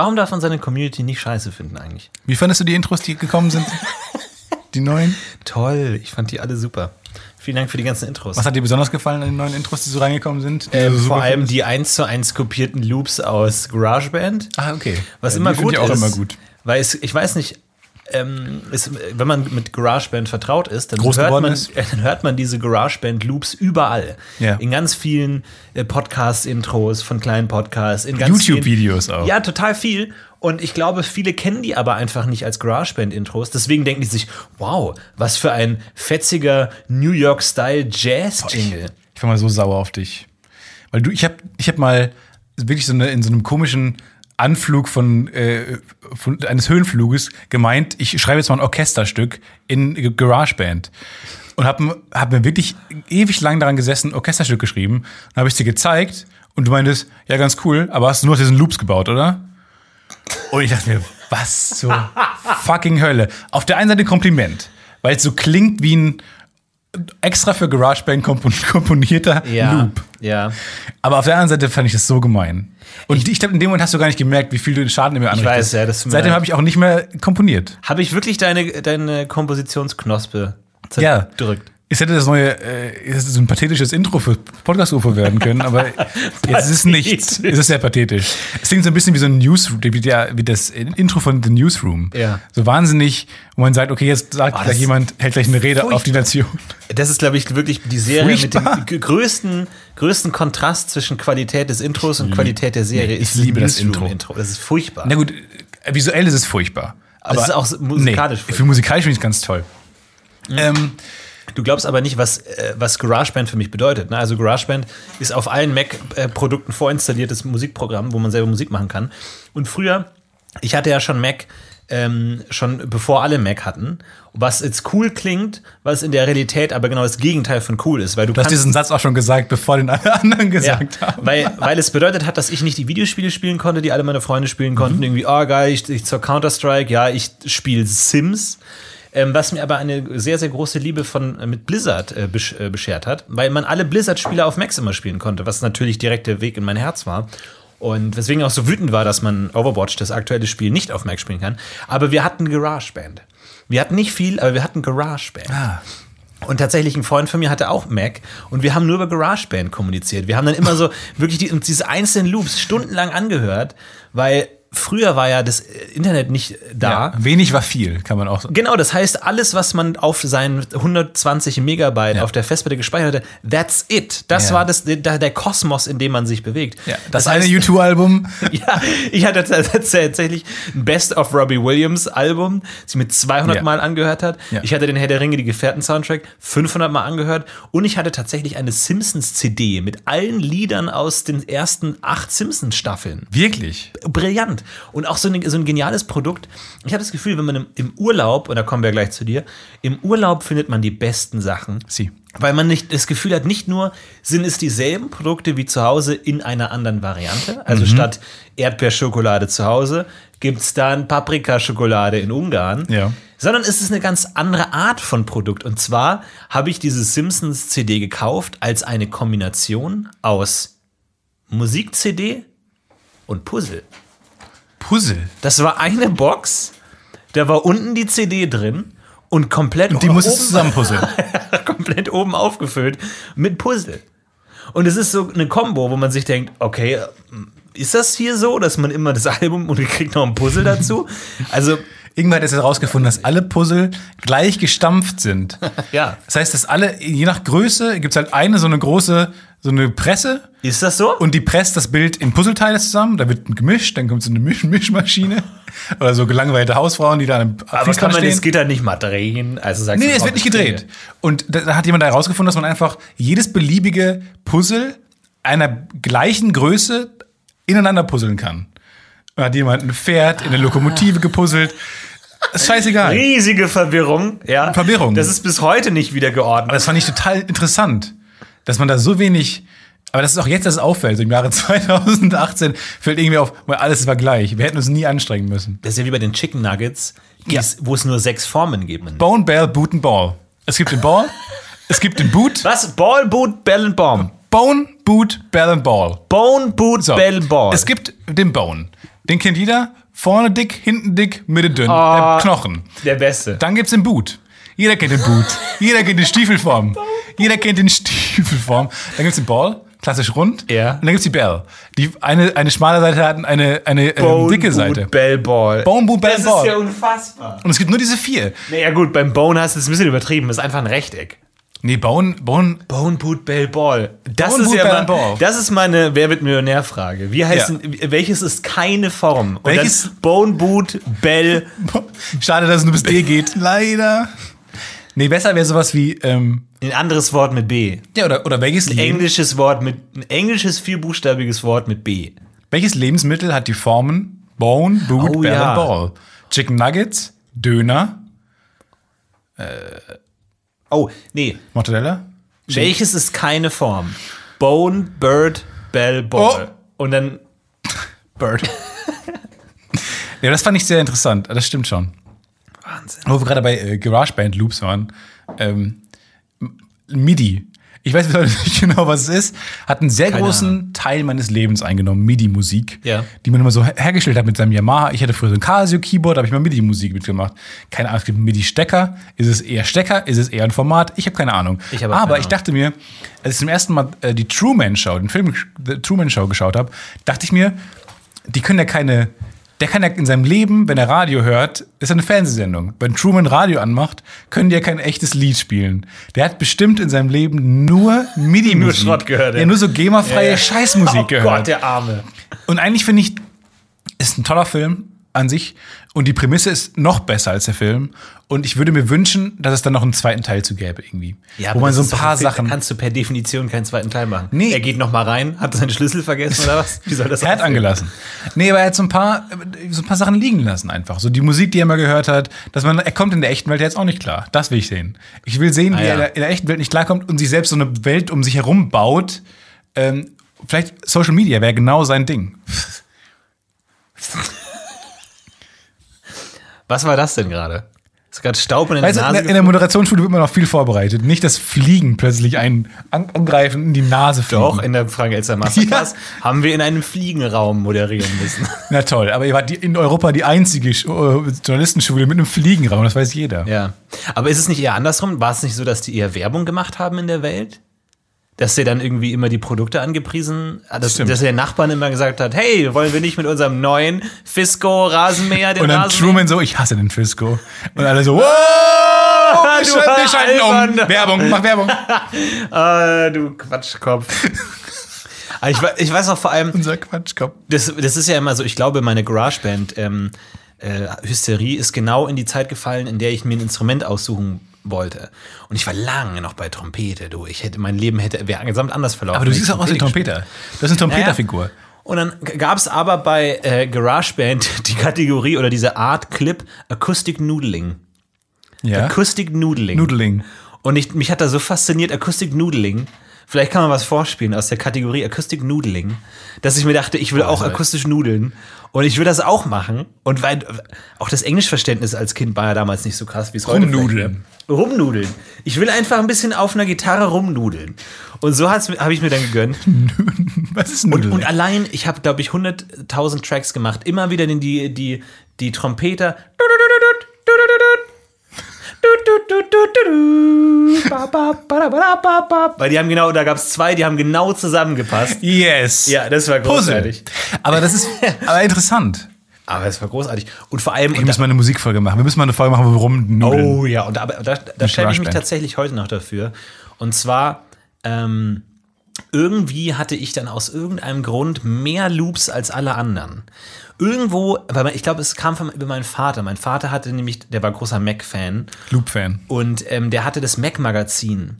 Warum darf man seine Community nicht scheiße finden eigentlich? Wie fandest du die Intros, die gekommen sind? die neuen? Toll, ich fand die alle super. Vielen Dank für die ganzen Intros. Was hat dir besonders gefallen an den neuen Intros, die so reingekommen sind? Ähm, so vor allem findest? die 1 zu 1 kopierten Loops aus GarageBand. Ah, okay. Was Ja, immer gut ich auch ist. immer gut. Weil es, ich weiß nicht, ähm, es, wenn man mit GarageBand vertraut ist, dann, hört man, ist. dann hört man diese GarageBand-Loops überall. Ja. In ganz vielen äh, Podcast-Intros von kleinen Podcasts. In ganz YouTube-Videos auch. Ja, total viel. Und ich glaube, viele kennen die aber einfach nicht als GarageBand-Intros. Deswegen denken die sich, wow, was für ein fetziger New York-Style-Jazz-Jingle. Ich war mal so sauer auf dich. Weil du, ich habe ich hab mal wirklich so eine, in so einem komischen Anflug von, äh, von eines Höhenfluges gemeint, ich schreibe jetzt mal ein Orchesterstück in GarageBand. Und habe hab mir wirklich ewig lang daran gesessen, ein Orchesterstück geschrieben. Dann habe ich dir gezeigt und du meintest, ja, ganz cool, aber hast du nur diesen Loops gebaut, oder? Und ich dachte mir, was zur fucking Hölle. Auf der einen Seite Kompliment, weil es so klingt wie ein extra für GarageBand kompon- komponierter Loop. ja. Aber auf der anderen Seite fand ich das so gemein. Und ich, glaube, in dem Moment hast du gar nicht gemerkt, wie viel du den Schaden in mir anrichtest. weiß, ja, das Seitdem habe ich auch nicht mehr komponiert. Habe ich wirklich deine, deine Kompositionsknospe Ja. zerdrückt? Es hätte das neue, äh, es ist so ein pathetisches Intro für Podcast-UFO werden können, aber jetzt ist es nichts. Es ist sehr pathetisch. Es klingt so ein bisschen wie so ein Newsroom, wie, der, wie das Intro von The Newsroom. Ja. So wahnsinnig, wo man sagt, okay, jetzt sagt Oh, ist jemand, hält gleich eine Rede furchtbar. auf die Nation. Das ist, glaube ich, wirklich die Serie Furchtbar. mit dem größten, größten Kontrast zwischen Qualität des Intros und Qualität der Serie. ich ist liebe das Newsroom-Intro. Das ist furchtbar. Na gut, visuell ist es furchtbar. Aber es ist auch musikalisch Nee, furchtbar. für musikalisch finde ich es ganz toll. Ähm, Du glaubst aber nicht, was, äh, was GarageBand für mich bedeutet. Ne? Also GarageBand ist auf allen Mac-Produkten vorinstalliertes Musikprogramm, wo man selber Musik machen kann. Und früher, ich hatte ja schon Mac, ähm, schon bevor alle Mac hatten, was jetzt cool klingt, was in der Realität aber genau das Gegenteil von cool ist. Weil du, du hast diesen Satz auch schon gesagt, bevor den alle anderen Ja, gesagt haben. weil, weil es bedeutet hat, dass ich nicht die Videospiele spielen konnte, die alle meine Freunde spielen konnten. Mhm. Irgendwie, oh geil, ich, ich zur Counter-Strike, ja, ich spiele Sims. Ähm, was mir aber eine sehr, sehr große Liebe von äh, mit Blizzard äh, besch äh, beschert hat, weil man alle Blizzard-Spiele auf Macs immer spielen konnte, was natürlich direkt der Weg in mein Herz war. Und weswegen auch so wütend war, dass man Overwatch, das aktuelle Spiel, nicht auf Mac spielen kann. Aber wir hatten GarageBand. Wir hatten nicht viel, aber wir hatten GarageBand. Ah. Und tatsächlich ein Freund von mir hatte auch Mac und wir haben nur über GarageBand kommuniziert. Wir haben dann immer so wirklich die, uns diese einzelnen Loops stundenlang angehört, weil früher war ja das Internet nicht da. Ja, wenig war viel, kann man auch sagen. Genau, das heißt, alles, was man auf seinen 120 Megabyte Ja. auf der Festplatte gespeichert hatte, that's it. Das Ja. war das, der, der Kosmos, in dem man sich bewegt. Ja, das, Das eine heißt- U2-Album. Ja, ich hatte tatsächlich ein Best of Robbie Williams Album, das ich mir 200 Ja. Mal angehört hat. Ich hatte den Herr der Ringe, die Gefährten Soundtrack 500 Mal angehört und ich hatte tatsächlich eine Simpsons CD mit allen Liedern aus den ersten acht Simpsons Staffeln. Wirklich. Brillant. Und auch so ein, so ein geniales Produkt. Ich habe das Gefühl, wenn man im, im Urlaub, und da kommen wir gleich zu dir, im Urlaub findet man die besten Sachen. Sie. Weil man nicht das Gefühl hat, nicht nur sind es dieselben Produkte wie zu Hause in einer anderen Variante. Also statt Erdbeerschokolade zu Hause gibt es dann Paprikaschokolade in Ungarn. Ja. Sondern es ist eine ganz andere Art von Produkt. Und zwar habe ich diese Simpsons CD gekauft als eine Kombination aus Musik-CD und Puzzle. Puzzle. Das war eine Box, da war unten die CD drin und komplett Die musstest du oben- zusammenpuzzeln. komplett oben aufgefüllt mit Puzzle. Und es ist so eine Combo, wo man sich denkt, okay, ist das hier so, dass man immer das Album und kriegt noch ein Puzzle dazu? Also, Irgendwann hat es herausgefunden, dass alle Puzzle gleich gestampft sind. ja. Das heißt, dass alle, je nach Größe, gibt es halt eine so eine große, so eine Presse Ist das so? und die presst das Bild in Puzzleteile zusammen. Da wird gemischt, dann kommt so eine Misch Mischmaschine. Oder so gelangweilte Hausfrauen, die da am Aber kann Fließband man das stehen. Gitter nicht mal drehen? Also sagst Nee, es wird nicht gedreht. Und da, da hat jemand herausgefunden, dass man einfach jedes beliebige Puzzle einer gleichen Größe ineinander puzzeln kann. Da hat jemand ein Pferd in eine Lokomotive gepuzzelt. Ist scheißegal. Riesige Verwirrung, ja. Verwirrung. Das ist bis heute nicht wieder geordnet. Aber das fand ich total interessant, dass man da so wenig. Aber das ist auch jetzt, dass es auffällt. So Im Jahre 2018 fällt irgendwie auf, weil alles war gleich. Wir hätten uns nie anstrengen müssen. Das ist ja wie bei den Chicken Nuggets, Ja. wo es nur sechs Formen gibt. Bone, Bell, Boot and Ball. Es gibt den Ball, es gibt den Boot. Was? Ball, Boot, Bell and Bomb. Bone, Boot, Bell and Ball. Bone, Boot, So. Bell, Ball. Es gibt den Bone. Den kennt jeder. Vorne dick, hinten dick, Mitte dünn. Oh. Der Knochen. Der Beste. Dann gibt's den Boot. Jeder kennt den Boot. Jeder kennt die Stiefelform. Jeder kennt den Stiefelform. Dann gibt's den Ball, klassisch rund. Ja. Und dann gibt's die Bell. Die eine, eine schmale Seite hat und eine, eine ähm, dicke Seite. Bell Ball. Bone Boot, Bell das Ball. ist ja unfassbar. Und es gibt nur diese vier. Naja, gut, beim Bone hast du es ein bisschen übertrieben. Das ist einfach ein Rechteck. Nee, Bone, Bone, Bone Boot Bell Ball. Das Bone ist Boot, ja Bell mal, and Ball. das ist meine Wer wird Millionär-Frage. Wie heißt welches ist keine Form? Und Welches- dann Bone Boot Bell. Schade, dass es nur bis D geht. Leider. Nee, besser wäre sowas wie, ähm, Ein anderes Wort mit B. ja, oder, oder welches, Ein Leben, englisches Wort mit, ein englisches vierbuchstabiges Wort mit B. welches Lebensmittel hat die Formen Bone, Boot, Oh, Bell ja. Ball? Chicken Nuggets, Döner, Oh, nee. Mortadella? Welches ist keine Form? Bone, Bird, Bell, Ball. Und dann Bird. ja, das fand ich sehr interessant. Das stimmt schon. Wahnsinn. Wo wir gerade bei äh, GarageBand Loops waren. Ähm, MIDI. Ich weiß nicht genau, was es ist. Hat einen sehr Keine großen Teil meines Lebens eingenommen, MIDI-Musik. Ja. Die man immer so her- hergestellt hat mit seinem Yamaha. Ich hatte früher so ein Casio-Keyboard, da habe ich mal MIDI-Musik mitgemacht. Keine Ahnung, es gibt MIDI-Stecker. Ist es eher Stecker? Ist es eher ein Format? Ich habe keine Ahnung. Ich auch Aber keine ich dachte mir, als ich zum ersten Mal äh, die Truman Show, den Film The Truman Show geschaut habe, dachte ich mir, die können ja keine. Der kann ja in seinem Leben, wenn er Radio hört, ist eine Fernsehsendung. Wenn Truman Radio anmacht, können die ja kein echtes Lied spielen. Der hat bestimmt in seinem Leben nur MIDI-Musik. Nur Schrott gehört, ja. Nur so GEMA-freie Ja, ja. Scheißmusik oh gehört. Gott, der Arme. Und eigentlich finde ich, ist ein toller Film an sich. Und die Prämisse ist noch besser als der Film. Und ich würde mir wünschen, dass es dann noch einen zweiten Teil zu gäbe irgendwie. Ja, wo aber man so ein paar Film, da Sachen. Kannst du per Definition keinen zweiten Teil machen. Nee. Er geht noch mal rein, hat seinen Schlüssel vergessen oder was? Wie soll das Er hat angelassen. Nee, aber er hat so ein paar, so ein paar Sachen liegen lassen einfach. So die Musik, die er mal gehört hat, dass man, er kommt in der echten Welt jetzt auch nicht klar. Das will ich sehen. Ich will sehen, Ah, wie ja. er in der- in der echten Welt nicht klarkommt und sich selbst so eine Welt um sich herum baut. Ähm, vielleicht Social Media wäre genau sein Ding. Was war das denn gerade? Ist gerade Staub in den Weißt in Nase der, in der Moderationsschule wird man noch viel vorbereitet. Nicht das Fliegen plötzlich ein an, angreifen in die Nase fliegen. Doch, in der Frank Elster Masterclass haben wir in einem Fliegenraum moderieren müssen. Na toll, aber ihr wart in Europa die einzige äh, Journalistenschule mit einem Fliegenraum, das weiß jeder. Ja. Aber ist es nicht eher andersrum? War es nicht so, dass die eher Werbung gemacht haben in der Welt? Dass sie dann irgendwie immer die Produkte angepriesen, dass, Stimmt. dass der Nachbarn immer gesagt hat, hey, wollen wir nicht mit unserem neuen Fisco-Rasenmäher den Und dann Rasen Truman so, ich hasse den Fisco. Und alle so, wow, wir, schalten- wir schalten um. Werbung, mach Werbung. Ah, du Quatschkopf. Aber ich, ich weiß auch vor allem, Unser Quatschkopf. das, das ist ja immer so, ich glaube, meine GarageBand ähm, äh, Hysterie ist genau in die Zeit gefallen, in der ich mir ein Instrument aussuchen wollte. Und ich war lange noch bei Trompete, du. Ich hätte, mein Leben hätte, wäre gesamt anders verlaufen. Aber du siehst auch aus wie Trompeter. Das ist eine Trompeterfigur. Und dann gab es aber bei äh, GarageBand die Kategorie oder diese Art Clip Acoustic Noodling. Ja. Acoustic Noodling. Noodling. Und ich, mich hat da so fasziniert Acoustic Noodling. Vielleicht kann man was vorspielen aus der Kategorie Acoustic Noodling, dass ich mir dachte, ich will auch Alter. akustisch nudeln. Und ich will das auch machen. Und weil auch das Englischverständnis als Kind war ja damals nicht so krass, wie es heute Rumnudeln. Rumnudeln. Ich will einfach ein bisschen auf einer Gitarre rumnudeln. Und so habe ich mir dann gegönnt. Was ist Und, Noodling? und allein, ich habe, glaube ich, 100.000 Tracks gemacht. Immer wieder die, die, die Trompeter. Weil die haben genau, da gab es zwei, die haben genau zusammengepasst. yes. Ja, das war großartig. Aber das ist aber interessant. Aber es war großartig. Und vor allem. Wir müssen mal eine Musikfolge machen. Wir müssen mal eine Folge machen, wo wir rumnudeln. Oh ja, und da, da Mit schäme ich mich tatsächlich heute noch dafür. Und zwar, ähm, irgendwie hatte ich dann aus irgendeinem Grund mehr Loops als alle anderen. Irgendwo, aber ich glaube, es kam von, über meinen Vater. Mein Vater hatte nämlich, der war großer Mac-Fan Loop-Fan. und ähm, der hatte das Mac-Magazin.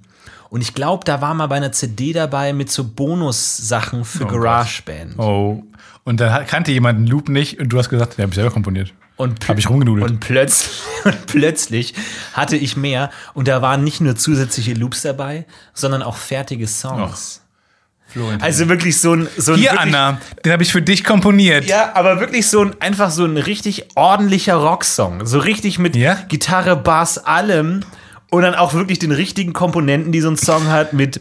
Und ich glaube, da war mal bei einer CD dabei mit so Bonussachen für GarageBand. Oh. Und dann hat- kannte jemand einen Loop nicht und du hast gesagt, den habe ich selber komponiert. Und Hab ich rumgenudelt. Und plötzlich, und plötzlich hatte ich mehr. Und da waren nicht nur zusätzliche Loops dabei, sondern auch fertige Songs. Also wirklich so ein. So ein Hier, wirklich, Anna, den habe ich für dich komponiert. Ja, aber wirklich so ein, einfach so ein richtig ordentlicher Rocksong. So richtig mit Ja? Gitarre, Bass, allem. Und dann auch wirklich den richtigen Komponenten, die so ein Song hat, mit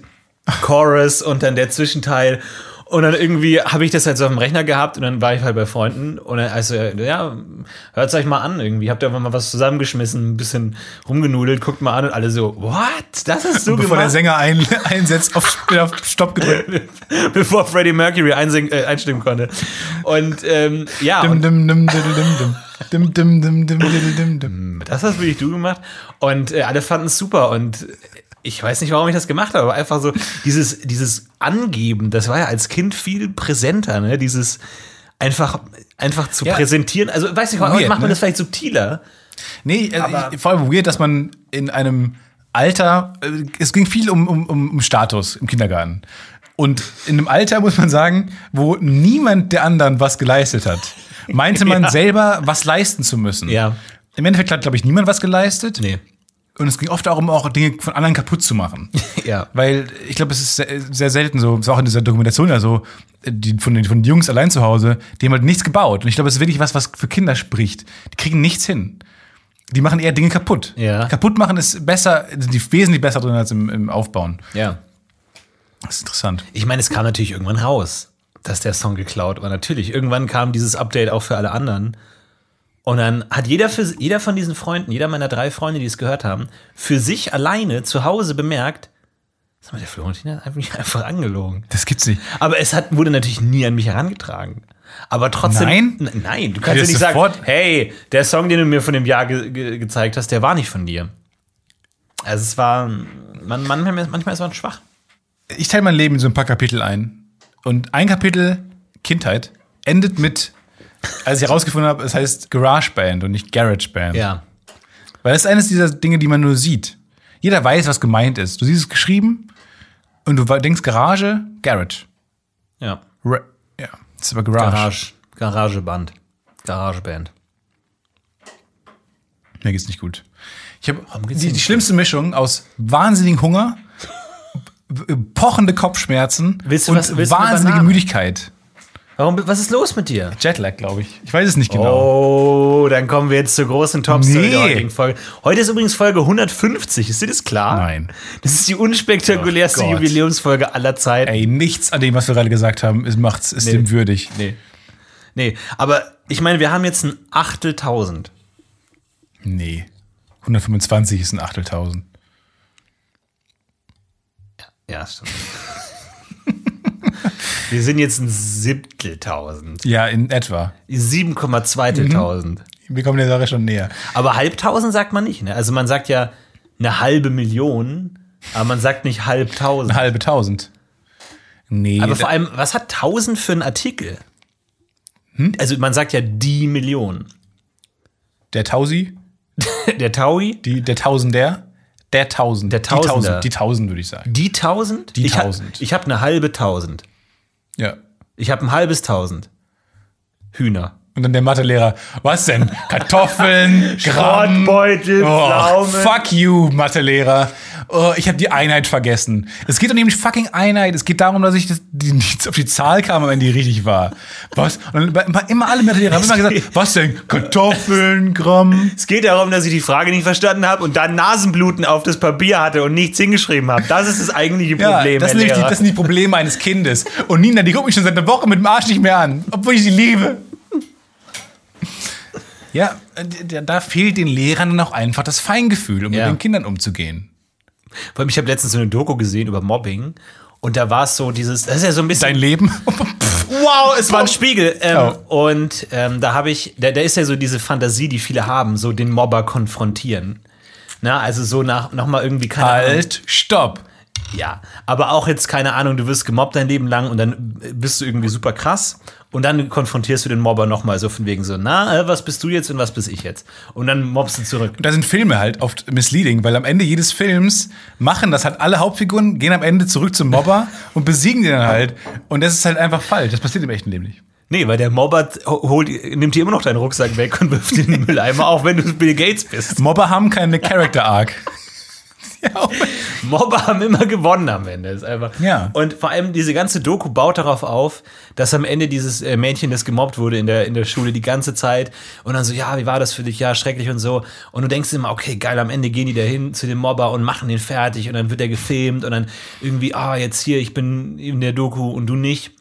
Chorus und dann der Zwischenteil. Und dann irgendwie habe ich das halt so auf dem Rechner gehabt und dann war ich halt bei Freunden und dann also ja, hört's euch mal an irgendwie. Habt ihr einfach mal was zusammengeschmissen, ein bisschen rumgenudelt, guckt mal an und alle so, what? Das ist du Bevor gemacht? der Sänger ein, einsetzt, auf, auf Stopp gedrückt. Bevor Freddie Mercury einsing, äh, einstimmen konnte. Und ähm, ja. Das hast wirklich du gemacht. Und äh, alle fanden es super. Und ich weiß nicht, warum ich das gemacht habe, aber einfach so dieses, dieses Angeben, das war ja als Kind viel präsenter, ne? Dieses einfach, einfach zu Ja. präsentieren. Also, weiß nicht, heute Weird, macht man ne? das vielleicht subtiler. Nee, also Aber- ich, vor allem weird, dass man in einem Alter, äh, es ging viel um, um, um um Status im Kindergarten. Und in einem Alter, muss man sagen, wo niemand der anderen was geleistet hat, meinte man Ja. selber, was leisten zu müssen. Ja. Im Endeffekt hat, glaube ich, niemand was geleistet. Nee. Und es ging oft darum, auch Dinge von anderen kaputt zu machen. Ja. Weil ich glaube, es ist sehr, sehr selten so, es war auch in dieser Dokumentation ja so, die, von, den, von den Jungs allein zu Hause, die haben halt nichts gebaut. Und ich glaube, es ist wirklich was, was für Kinder spricht. Die kriegen nichts hin. Die machen eher Dinge kaputt. Ja. Kaputt machen ist besser, sind die wesentlich besser drin als im, im Aufbauen. Ja. Das ist interessant. Ich meine, es kam natürlich irgendwann raus, dass der Song geklaut war. Natürlich. Irgendwann kam dieses Update auch für alle anderen. Und dann hat jeder, für, jeder von diesen Freunden, jeder meiner drei Freunde, die es gehört haben, für sich alleine zu Hause bemerkt, sag mal, der Florentin hat einfach, einfach angelogen. Das gibt's nicht. Aber es hat, wurde natürlich nie an mich herangetragen. Aber trotzdem. Nein? Nein, du kannst ja nicht sagen, hey, der Song, den du mir von dem Jahr ge ge gezeigt hast, der war nicht von dir. Also es war, man, manchmal, manchmal ist man schwach. Ich teile mein Leben in so ein paar Kapitel ein. Und ein Kapitel, Kindheit, endet mit, als ich herausgefunden habe, es heißt GarageBand und nicht GarageBand. Ja. Weil das ist eines dieser Dinge, die man nur sieht. Jeder weiß, was gemeint ist. Du siehst es geschrieben und du denkst Garage, Garage. Ja. Ra ja, das ist aber Garage. Garage, Garageband. Garageband. Mir geht's nicht gut. Ich habe die, die schlimmste Mischung aus wahnsinnigem Hunger, pochende Kopfschmerzen und wahnsinnige? Müdigkeit. Warum, was ist los mit dir? Jetlag, glaube ich. Ich weiß es nicht genau. Oh, dann kommen wir jetzt zur großen Top-Story Nee. der heutigen Folge. Heute ist übrigens Folge 150. Ist dir das klar? Nein. Das ist die unspektakulärste Oh. Jubiläumsfolge aller Zeiten. Ey, nichts an dem, was wir gerade gesagt haben, ist, macht's, ist Nee. dem würdig. Nee. Nee, aber ich meine, wir haben jetzt ein Achteltausend. Nee. 125 ist ein Achteltausend. Ja, stimmt. Wir sind jetzt ein Siebteltausend. Ja, in etwa. 7,2 Wir kommen der Sache schon näher. Aber halbtausend sagt man nicht, ne? Also man sagt ja eine halbe Million, aber man sagt nicht halbtausend. Eine halbe Tausend. Nee. Aber vor allem, was hat 1000 für einen Artikel? Hm? Also man sagt ja die Million. der Tausi, Der Taui, die, der Tausender, der Tausend. Der Die Tausender. Tausend, die Tausend würde ich sagen. die 1000? Die ich 1000. Ich habe eine halbe Tausend. Ja. Ich habe ein halbes Tausend. Hühner. Und dann der Mathelehrer, was denn? Kartoffeln, Gramm. Schrottbeutel, Oh, fuck you, Mathelehrer. Oh, ich habe die Einheit vergessen. Es geht doch nicht um die fucking Einheit. Es geht darum, dass ich das, die, nicht auf die Zahl kam, wenn die richtig war. Was? Und dann immer alle Mathelehrer haben immer gesagt, was denn? Kartoffeln, Gramm. Es geht darum, dass ich die Frage nicht verstanden habe und dann Nasenbluten auf das Papier hatte und nichts hingeschrieben habe. Das ist das eigentliche Ja, Problem, das, Herr sind die, das sind die Probleme eines Kindes. Und Nina, die guckt mich schon seit einer Woche mit dem Arsch nicht mehr an, obwohl ich sie liebe. Ja, da- fehlt den Lehrern dann auch einfach das Feingefühl, um Ja. mit den Kindern umzugehen. Vor allem, ich habe letztens so eine Doku gesehen über Mobbing und da war es so dieses, das ist ja so ein bisschen Dein Leben? Wow, es war ein Spiegel. Ähm, Oh. Und ähm, da habe ich, da, da ist ja so diese Fantasie, die viele haben, so den Mobber konfrontieren. Na, also so nach nochmal irgendwie keine Ahnung. halt, stopp. Ja, aber auch jetzt keine Ahnung, du wirst gemobbt dein Leben lang und dann bist du irgendwie super krass und dann konfrontierst du den Mobber nochmal so von wegen so, na, äh, was bist du jetzt und was bin ich jetzt? Und dann mobbst du zurück. Und da sind Filme halt oft misleading, weil am Ende jedes Films machen das halt alle Hauptfiguren, gehen am Ende zurück zum Mobber und besiegen den dann halt. Und das ist halt einfach falsch. Das passiert im echten Leben nicht. Nee, weil der Mobber holt, nimmt dir immer noch deinen Rucksack weg und wirft ihn in den Mülleimer, auch wenn du Bill Gates bist. Mobber haben keine Character Arc. ja, Mobber haben immer gewonnen am Ende. Ist einfach. Ja. Und vor allem diese ganze Doku baut darauf auf, dass am Ende dieses äh, Mädchen, das gemobbt wurde in der, in der Schule die ganze Zeit und dann so, ja, wie war das für dich? Ja, schrecklich und so. Und du denkst immer, okay, geil, am Ende gehen die da hin zu dem Mobber und machen den fertig und dann wird er gefilmt und dann irgendwie, ah, jetzt hier, ich bin in der Doku und du nicht.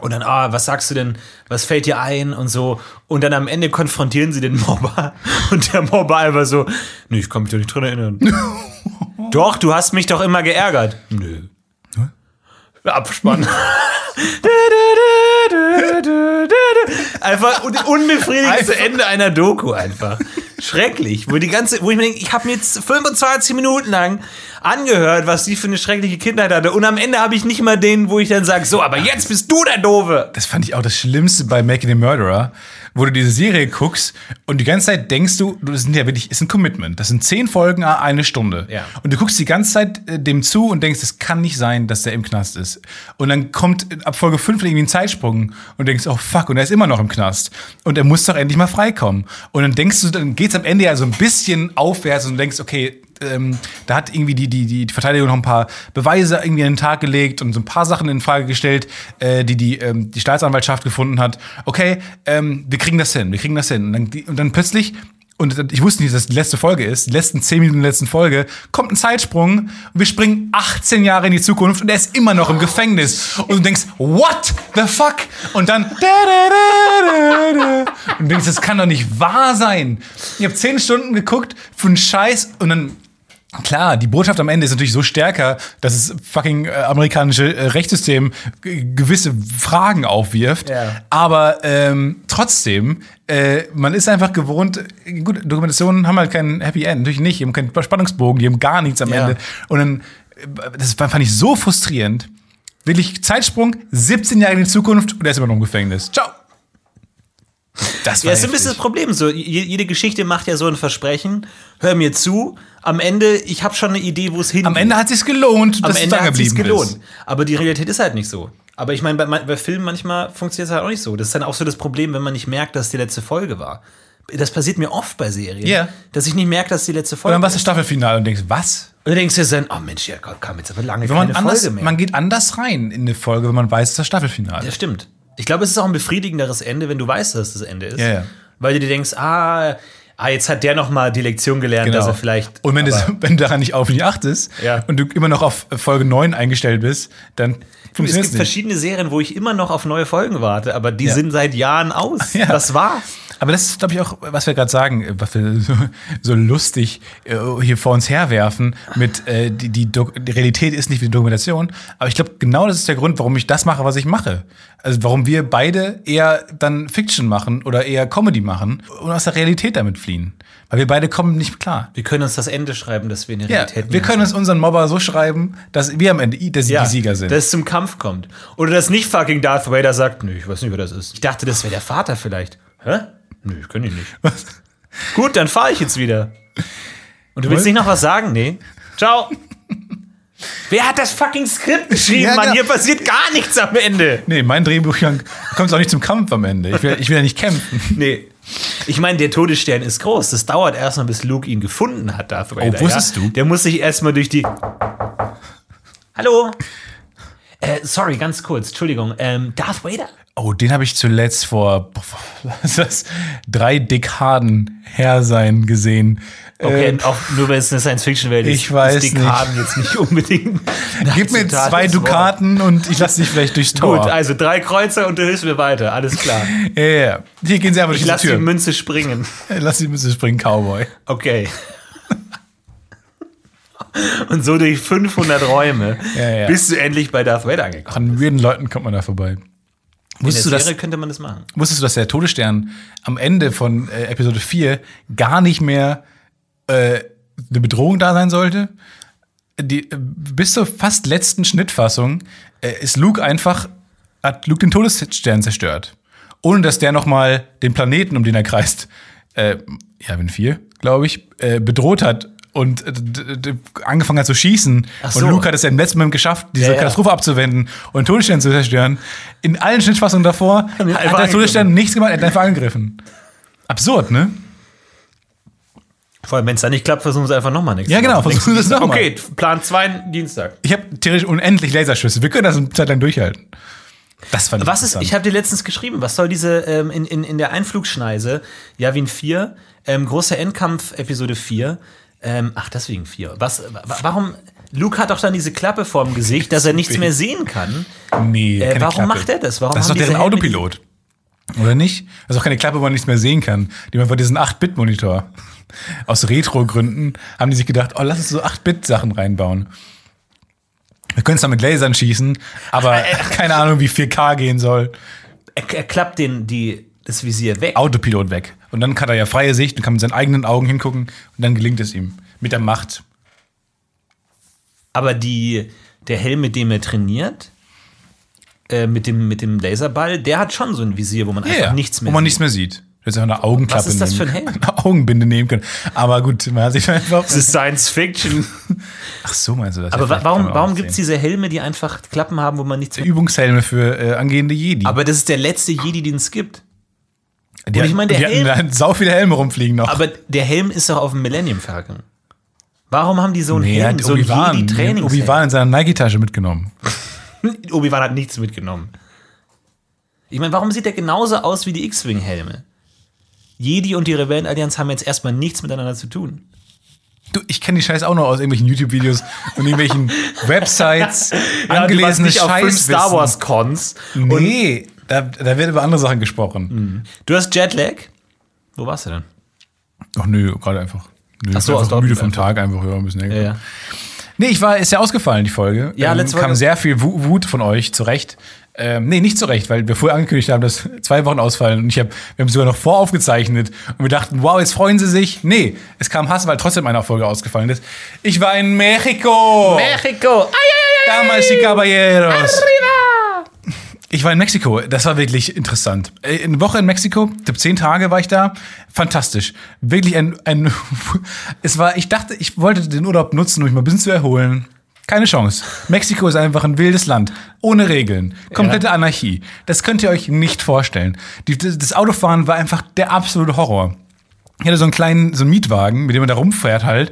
Und dann, ah, was sagst du denn, was fällt dir ein und so. Und dann am Ende konfrontieren sie den Mobber und der Mobber einfach so, nee, ich kann mich doch nicht dran erinnern. doch, du hast mich doch immer geärgert. Nö. Abspann. einfach un unbefriedigendes Ende einer Doku einfach. Schrecklich. Wo die ganze, wo ich mir denke, ich habe mir jetzt 25 Minuten lang angehört, was die für eine schreckliche Kindheit hatte. Und am Ende habe ich nicht mal den, wo ich dann sage, so, aber jetzt bist du der Doofe. Das fand ich auch das Schlimmste bei Making a Murderer, wo du diese Serie guckst und die ganze Zeit denkst du, das sind ja wirklich, ist ein Commitment. Das sind zehn Folgen, ah, eine Stunde. Ja. Und du guckst die ganze Zeit äh, dem zu und denkst, es kann nicht sein, dass der im Knast ist. Und dann kommt äh, ab Folge 5 irgendwie ein Zeitsprung und denkst, oh fuck, und er ist immer noch im Knast. Und er muss doch endlich mal freikommen. Und dann denkst du, dann geht's am Ende ja so ein bisschen aufwärts und denkst, okay, ähm, da hat irgendwie die, die, die Verteidigung noch ein paar Beweise irgendwie an den Tag gelegt und so ein paar Sachen in Frage gestellt, äh, die die, ähm, die Staatsanwaltschaft gefunden hat. Okay, ähm, wir kriegen das hin, wir kriegen das hin. Und dann, und dann plötzlich und ich wusste nicht, dass es die letzte Folge ist, die letzten zehn Minuten der letzten Folge, kommt ein Zeitsprung und wir springen 18 Jahre in die Zukunft und er ist immer noch im Gefängnis. Und du denkst, what the fuck? Und dann und du denkst, das kann doch nicht wahr sein. Ich habe zehn Stunden geguckt für einen Scheiß und dann Klar, die Botschaft am Ende ist natürlich so stärker, dass das fucking äh, amerikanische äh, Rechtssystem gewisse Fragen aufwirft. Ja. Aber ähm, trotzdem, äh, man ist einfach gewohnt, gut, Dokumentationen haben halt kein Happy End, natürlich nicht, die haben keinen Spannungsbogen, die haben gar nichts am Ja. Ende. Und dann, äh, das fand ich so frustrierend. Wirklich Zeitsprung, 17 Jahre in die Zukunft und er ist immer noch im Gefängnis. Ciao. Das Ja, ist ein bisschen das Problem. So, je- jede Geschichte macht ja so ein Versprechen. Hör mir zu. Am Ende, ich habe schon eine Idee, wo es hingeht. Am Ende hat es sich gelohnt, Am dass Ende es hat geblieben gelohnt. ist. Aber die Realität ist halt nicht so. Aber ich meine, bei, bei Filmen manchmal funktioniert es halt auch nicht so. Das ist dann auch so das Problem, wenn man nicht merkt, dass die letzte Folge war. Das passiert mir oft bei Serien, Ja. dass ich nicht merke, dass die letzte Und Folge dann warst du. Staffelfinale und denkst, was? Und dann denkst du dir dann, oh Mensch, ja, kam jetzt aber lange Wenn man, keine anders, Folge mehr. man geht anders rein in eine Folge, wenn man weiß, es ist das Staffelfinale. Das stimmt. Ich glaube, es ist auch ein befriedigenderes Ende, wenn du weißt, dass es das Ende ist. Ja, ja. Weil du dir denkst, ah, ah, jetzt hat der noch mal die Lektion gelernt, dass er vielleicht. Genau. und wenn du, aber- wenn du daran nicht auf nicht achtest Ja. und du immer noch auf Folge 9 eingestellt bist, dann es funktioniert gibt es nicht. verschiedene Serien, wo ich immer noch auf neue Folgen warte, aber die Ja. sind seit Jahren aus. Ja. Das war's. Aber das ist, glaube ich, auch, was wir gerade sagen, was wir so, so lustig äh, hier vor uns herwerfen mit äh, die, die, die Realität ist nicht wie die Dokumentation. Aber ich glaube, genau das ist der Grund, warum ich das mache, was ich mache. Also warum wir beide eher dann Fiction machen oder eher Comedy machen und aus der Realität damit fliehen. Weil wir beide kommen nicht klar. Wir können uns das Ende schreiben, dass wir in der Ja, Realität wir nie können uns unseren Mobber so schreiben, dass wir am Ende dass Ja, die Sieger sind. Dass es zum Kampf kommt. Oder dass nicht fucking Darth Vader sagt, nö, ich weiß nicht, wer das ist. Ich dachte, das wäre der Vater vielleicht. Hä? Nö, ich kenne ihn nicht. Gut, dann fahre ich jetzt wieder. Und du willst Was? nicht noch was sagen? Nee. Ciao. wer hat das fucking Skript geschrieben, Ja, Mann? genau. Hier passiert gar nichts am Ende. nee, mein Drehbuch kommt auch nicht zum Kampf am Ende. Ich will, ich will ja nicht kämpfen. Nee. Ich meine, der Todesstern ist groß. Das dauert erstmal, bis Luke ihn gefunden hat, Darth Vader. wusstest ja? du? Der muss sich erstmal durch die. Hallo? Äh, sorry, ganz kurz, Entschuldigung. Ähm, Darth Vader? Oh, den habe ich zuletzt vor das, drei Dekaden her sein gesehen. Okay, Ähm, auch nur weil es eine Science-Fiction-Welt ist. ich weiß ist Dekaden jetzt nicht unbedingt. gib mir Zitat zwei. Dukaten und ich lasse dich vielleicht durchs Tor. Gut, also drei Kreuzer und du hilfst mir weiter. Alles klar. ja, ja. Hier gehen sie einfach Ich durch lasse die die Tür. Münze springen. Lass die Münze springen, Cowboy. Okay. Und so durch 500 Räume Ja, ja. bist du endlich bei Darth Vader angekommen. An weirden Leuten kommt man da vorbei. In der Wusstest du, dass, Serie könnte man das machen. wusstest du, dass der Todesstern am Ende von äh, Episode 4 gar nicht mehr äh, eine Bedrohung da sein sollte? Die, äh, bis zur fast letzten Schnittfassung äh, ist Luke einfach, hat Luke den Todesstern zerstört. Ohne dass der noch mal den Planeten, um den er kreist, äh, ja, wenn vier, glaube ich, äh, bedroht hat und äh, angefangen hat zu schießen. So. Und Luke hat es ja im letzten Moment geschafft, diese Ja, ja. Katastrophe abzuwenden und Todesstern zu zerstören. In allen Schnittfassungen davor hat, der Todesstern nichts gemacht, er hat einfach angegriffen. Absurd, ne? Vor allem, wenn es dann nicht klappt, versuchen sie einfach nochmal nichts. Ja, genau, versuchen sie es nochmal. Okay, Plan 2, Dienstag. Ich habe theoretisch unendlich Laserschüsse. Wir können das eine Zeit lang durchhalten. Das fand ich Was ist, ich habe dir letztens geschrieben, was soll diese ähm, in, in, in der Einflugschneise, Javin 4, ähm, großer Endkampf, Episode 4, ähm, ach, deswegen 4. Was, wa- warum Luke hat doch dann diese Klappe vorm Gesicht, dass er nichts mehr sehen kann. Nee, Äh, warum Klappe. macht er das? Warum das ist doch deren Autopilot. Oder nicht? Das ist auch keine Klappe, wo man nichts mehr sehen kann. Die haben einfach diesen 8-Bit-Monitor. Aus Retro-Gründen haben die sich gedacht, oh, lass uns so 8-Bit-Sachen reinbauen. Wir können es dann mit Lasern schießen, aber keine Ahnung, wie 4K gehen soll. Er, er klappt den, die, das Visier weg. Autopilot weg. Und dann hat er ja freie Sicht und kann mit seinen eigenen Augen hingucken und dann gelingt es ihm. Mit der Macht. Aber die, der Helm, mit dem er trainiert, äh, mit, dem, mit dem Laserball, der hat schon so ein Visier, wo man einfach nichts mehr Wo man sieht. nichts mehr sieht. Du hättest einfach eine Augenklappe Was ist das für ein nehmen- Helm? Eine Augenbinde nehmen können. Aber gut, man hat sich einfach. Das ist Science Fiction. Ach so, meinst du das? Aber Ja, warum, warum gibt es diese Helme, die einfach Klappen haben, wo man nichts mehr. Übungshelme für äh, angehende Jedi? Aber das ist der letzte Jedi, den es gibt. Die, und ich meine, der die hatten Helm- da sau viele Helme rumfliegen noch. Aber der Helm ist doch auf dem Millennium Falcon. Warum haben die so einen nee, Helm, so einen Obi-Wan Jedi-Trainings? Obi-Wan in seiner Nike-Tasche mitgenommen. Obi-Wan hat nichts mitgenommen. Ich meine, warum sieht der genauso aus wie die X-Wing-Helme? Jedi und die Rebellenallianz haben jetzt erstmal nichts miteinander zu tun. Du, ich kenne die Scheiß auch noch aus irgendwelchen YouTube-Videos und irgendwelchen Websites, angelesene Scheiß. Star Wars Cons. Nee, da, da wird über andere Sachen gesprochen. Du hast Jetlag. Wo warst du denn? Ach nö, gerade einfach. Nö, Ach so, einfach aus Dortmund müde vom einfach. Tag einfach ja, ein bisschen Ja, ja. Nee, ich war, ist ja ausgefallen, die Folge. Ja, ähm, letzte kam Folge- sehr viel Wu- Wut von euch, zu Recht. Ähm, nee, nicht zu Recht, weil wir vorher angekündigt haben, dass zwei Wochen ausfallen und ich hab, wir haben sogar noch voraufgezeichnet und wir dachten, wow, jetzt freuen sie sich. Nee, es kam Hass, weil trotzdem eine Folge ausgefallen ist. Ich war in Mexiko. Mexico. Damals die Caballeros. Ich war in Mexiko. Das war wirklich interessant. Äh, Eine Woche in Mexiko, zehn Tage war ich da. Fantastisch. Wirklich ein, ein es war, ich dachte, ich wollte den Urlaub nutzen, um mich mal ein bisschen zu erholen. Keine Chance. Mexiko ist einfach ein wildes Land. Ohne Regeln. Komplette Anarchie. Das könnt ihr euch nicht vorstellen. Die, das Autofahren war einfach der absolute Horror. Ich hatte so einen kleinen, so einen Mietwagen, mit dem man da rumfährt halt.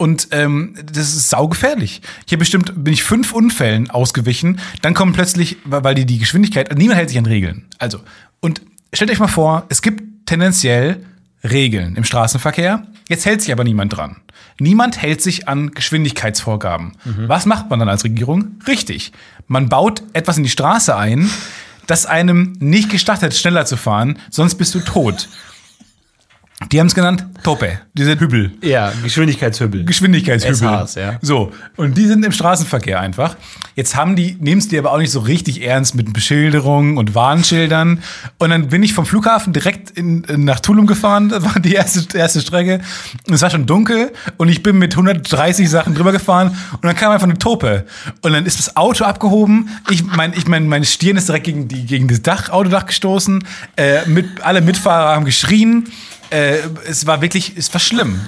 Und ähm, das ist saugefährlich. Hier bestimmt bin ich fünf Unfällen ausgewichen. Dann kommen plötzlich, weil die die Geschwindigkeit, niemand hält sich an Regeln. Also, und stellt euch mal vor, es gibt tendenziell Regeln im Straßenverkehr. Jetzt hält sich aber niemand dran. Niemand hält sich an Geschwindigkeitsvorgaben. Was macht man dann als Regierung? Richtig. Man baut etwas in die Straße ein, das einem nicht gestattet, schneller zu fahren, sonst bist du tot. Die haben es genannt Tope, diese Hübbel. Ja, Geschwindigkeitshübbel. Geschwindigkeitshübbel. SHs, ja. So, und die sind im Straßenverkehr einfach. Jetzt haben die, nehmen es dir aber auch nicht so richtig ernst mit Beschilderungen und Warnschildern. Und dann bin ich vom Flughafen direkt in, in, nach Tulum gefahren. Das war die erste, erste Strecke. Und es war schon dunkel und ich bin mit 130 Sachen drüber gefahren und dann kam einfach eine Tope. Und dann ist das Auto abgehoben. Ich mein, ich mein, meine Stirn ist direkt gegen, die, gegen das Dach, Autodach gestoßen. Äh, mit, alle Mitfahrer haben geschrien. Äh, es war wirklich, es war schlimm.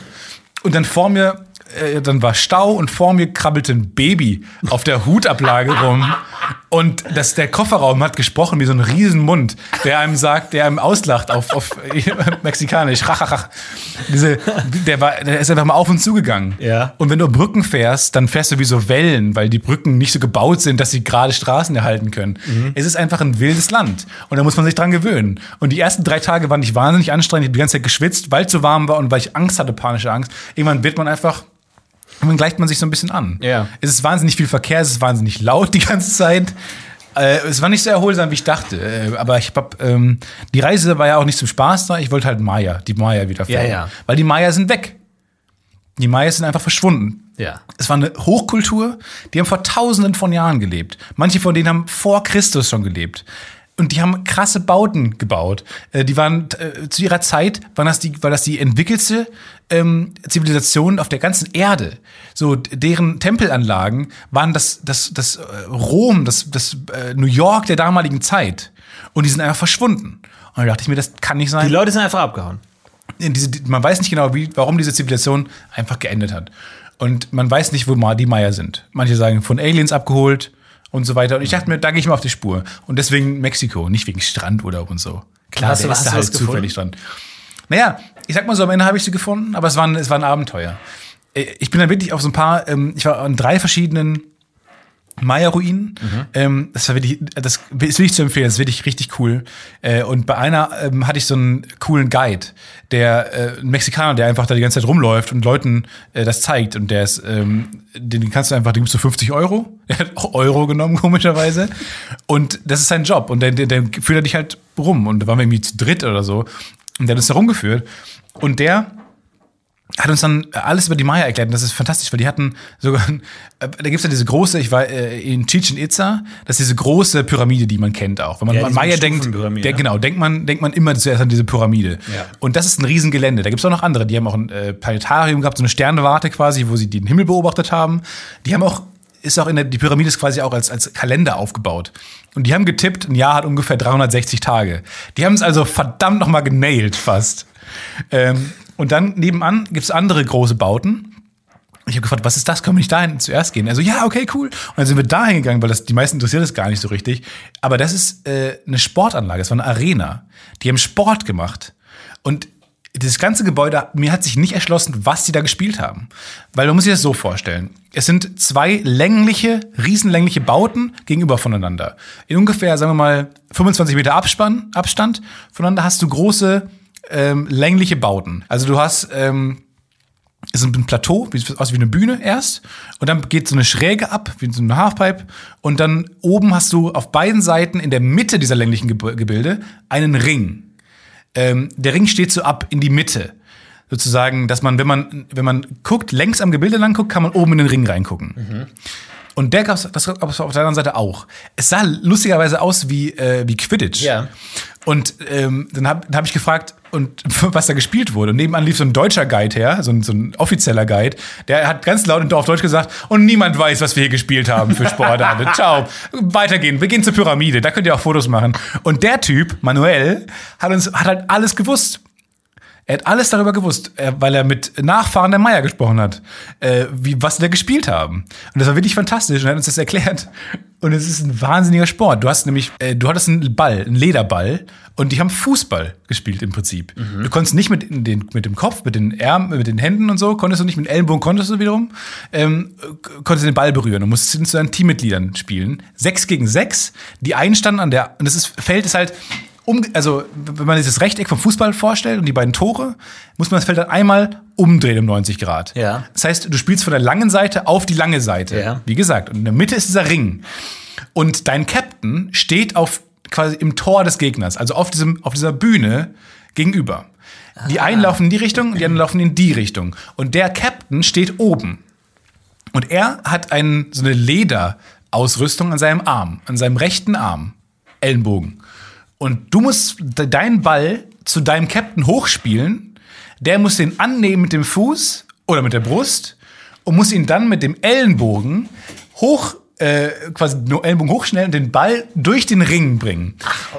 Und dann vor mir, äh, dann war Stau und vor mir krabbelte ein Baby auf der Hutablage rum. Und das, der Kofferraum hat gesprochen wie so ein Riesenmund, der einem sagt, der einem auslacht auf, auf Mexikanisch. Rachachach. Diese, der, war, der ist einfach mal auf und zugegangen. Ja. Und wenn du Brücken fährst, dann fährst du wie so Wellen, weil die Brücken nicht so gebaut sind, dass sie gerade Straßen erhalten können. Es ist einfach ein wildes Land. Und da muss man sich dran gewöhnen. Und die ersten drei Tage waren nicht wahnsinnig anstrengend. Ich habe die ganze Zeit geschwitzt, weil es so warm war und weil ich Angst hatte, panische Angst. Irgendwann wird man einfach Irgendwann gleicht man sich so ein bisschen an. Ja. Es ist wahnsinnig viel Verkehr, es ist wahnsinnig laut die ganze Zeit. Äh, es war nicht so erholsam, wie ich dachte. Äh, aber ich hab, ähm, die Reise war ja auch nicht zum Spaß da. Ich wollte halt Maya, die Maya wieder Ja, ja. Weil die Maya sind weg. Die Mayas sind einfach verschwunden. Ja. Es war eine Hochkultur, die haben vor tausenden von Jahren gelebt. Manche von denen haben vor Christus schon gelebt. Und die haben krasse Bauten gebaut. Äh, Die waren äh, zu ihrer Zeit waren das die, war das die entwickelste ähm, Zivilisation auf der ganzen Erde. So deren Tempelanlagen waren das das das äh, Rom, das das äh, New York der damaligen Zeit. Und die sind einfach verschwunden. Und da dachte ich mir, das kann nicht sein Die Leute sind einfach abgehauen. diese, die- man weiß nicht genau, wie, warum diese Zivilisation einfach geendet hat. Und man weiß nicht, wo die Maya sind. Manche sagen, von Aliens abgeholt und so weiter. Und ich dachte mir, da gehe ich mal auf die Spur. Und deswegen Mexiko, nicht wegen Strandurlaub und so. Klar, Hast du- der hast ist da halt zufällig dran. Naja, ich sag mal so, am Ende habe ich sie gefunden, aber es war ein, es war ein Abenteuer. Äh, Ich bin dann wirklich auf so ein paar, ähm, ich war an drei verschiedenen Maya-Ruinen. Ähm, das war wirklich, das ist wirklich zu empfehlen, das ist wirklich richtig cool. Äh, und bei einer ähm, hatte ich so einen coolen Guide, der äh, ein Mexikaner, der einfach da die ganze Zeit rumläuft und Leuten äh, das zeigt. Und der ist, ähm, den kannst du einfach, den gibst du 50 Euro. Der hat auch Euro genommen, komischerweise. Und das ist sein Job. Und der, der, der führt er dich halt rum. Und da waren wir irgendwie zu dritt oder so. Und der hat uns da rumgeführt. Und der hat uns dann alles über die Maya erklärt. Und das ist fantastisch, weil die hatten sogar, äh, da gibt's ja diese große, ich war äh, in Chichen Itza, das ist diese große Pyramide, die man kennt auch. Wenn man Ja, an Maya denkt, der, ne? genau, denkt man, denkt man immer zuerst an diese Pyramide. Ja. Und das ist ein Riesengelände. Da gibt's auch noch andere. Die haben auch ein äh, Planetarium gehabt, so eine Sternewarte quasi, wo sie den Himmel beobachtet haben. Die haben auch, ist auch in der, die Pyramide ist quasi auch als, als Kalender aufgebaut. Und die haben getippt, ein Jahr hat ungefähr 360 Tage. Die haben es also verdammt noch mal genailt fast. Ähm, und dann nebenan gibt's andere große Bauten. Ich habe gefragt, was ist das? Können wir nicht dahin zuerst gehen? Also, ja, okay, cool. Und dann sind wir dahin gegangen, weil das die meisten interessiert das gar nicht so richtig. Aber das ist äh, eine Sportanlage, das war eine Arena. Die haben Sport gemacht. Und das ganze Gebäude, mir hat sich nicht erschlossen, was die da gespielt haben. Weil man muss sich das so vorstellen. Es sind zwei längliche, riesenlängliche Bauten gegenüber voneinander. In ungefähr, sagen wir mal, 25 Meter Abspann, Abstand voneinander hast du große, ähm, längliche Bauten. Also du hast ähm, es ist ein Plateau, wie aus wie eine Bühne erst, und dann geht so eine Schräge ab, wie so eine Halfpipe, und dann oben hast du auf beiden Seiten in der Mitte dieser länglichen Geb- Gebilde einen Ring. Ähm, der Ring steht so ab in die Mitte. Sozusagen, dass man, wenn man, wenn man guckt, längs am Gebilde lang guckt, kann man oben in den Ring reingucken. Und der gab's, das gab's auf der anderen Seite auch. Es sah lustigerweise aus wie, äh, wie Quidditch. Ja. Und ähm, dann habe hab ich gefragt, und was da gespielt wurde. Und nebenan lief so ein deutscher Guide her, so ein, so ein offizieller Guide, der hat ganz laut und auf Deutsch gesagt, und niemand weiß, was wir hier gespielt haben für Sportarten. Ciao. Weitergehen. Wir gehen zur Pyramide, da könnt ihr auch Fotos machen. Und der Typ, Manuel, hat uns hat halt alles gewusst. Er hat alles darüber gewusst, äh, weil er mit Nachfahren der Meier gesprochen hat, äh, wie, was sie da gespielt haben. Und das war wirklich fantastisch und er hat uns das erklärt. Und es ist ein wahnsinniger Sport. Du hast nämlich, äh, du hattest einen Ball, einen Lederball, und die haben Fußball gespielt im Prinzip. Du konntest nicht mit, den, mit dem Kopf, mit den Armen, mit den Händen und so, konntest du nicht, mit den Ellenbogen konntest du wiederum, ähm, konntest den Ball berühren und musstest zu deinen Teammitgliedern spielen. Sechs gegen sechs. Die einen standen an der, und das ist, Feld ist halt, um, also wenn man sich das Rechteck vom Fußball vorstellt und die beiden Tore, muss man das Feld dann einmal umdrehen um 90 Grad. Ja. Das heißt, du spielst von der langen Seite auf die lange Seite. Ja. Wie gesagt, und in der Mitte ist dieser Ring. Und dein Captain steht auf quasi im Tor des Gegners, also auf diesem auf dieser Bühne gegenüber. Die einen laufen in die Richtung, die anderen laufen in die Richtung. Und der Captain steht oben. Und er hat einen, so eine Lederausrüstung an seinem Arm, an seinem rechten Arm, Ellenbogen. Und du musst de- deinen Ball zu deinem Captain hochspielen. Der muss den annehmen mit dem Fuß oder mit der Brust und muss ihn dann mit dem Ellenbogen hoch, äh, quasi nur Ellenbogen hochschnellen und den Ball durch den Ring bringen.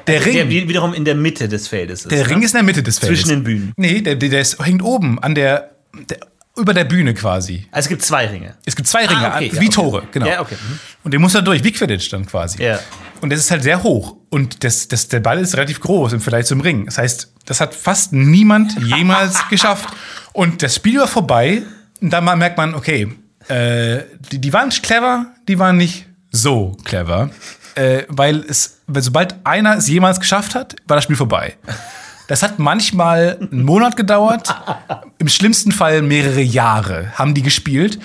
der Ring, Der wie- wiederum in der Mitte des Feldes ist. der ne? Ring ist in der Mitte des Feldes. Zwischen den Bühnen. Nee, der, der, der ist, hängt oben an der, der über der Bühne quasi. Also es gibt zwei Ringe. Es gibt zwei Ringe, Ah, okay, wie ja, okay. Tore, genau. Ja, okay. Mhm. Und den muss er durch, wie Quidditch dann quasi. Ja. Und das ist halt sehr hoch. Und das, das, der Ball ist relativ groß im Vergleich zum Ring. Das heißt, das hat fast niemand jemals geschafft. Und das Spiel war vorbei. Und dann merkt man, okay, äh, die, die waren clever, die waren nicht so clever. Äh, weil es, weil sobald einer es jemals geschafft hat, war das Spiel vorbei. Das hat manchmal einen Monat gedauert. Im schlimmsten Fall mehrere Jahre haben die gespielt.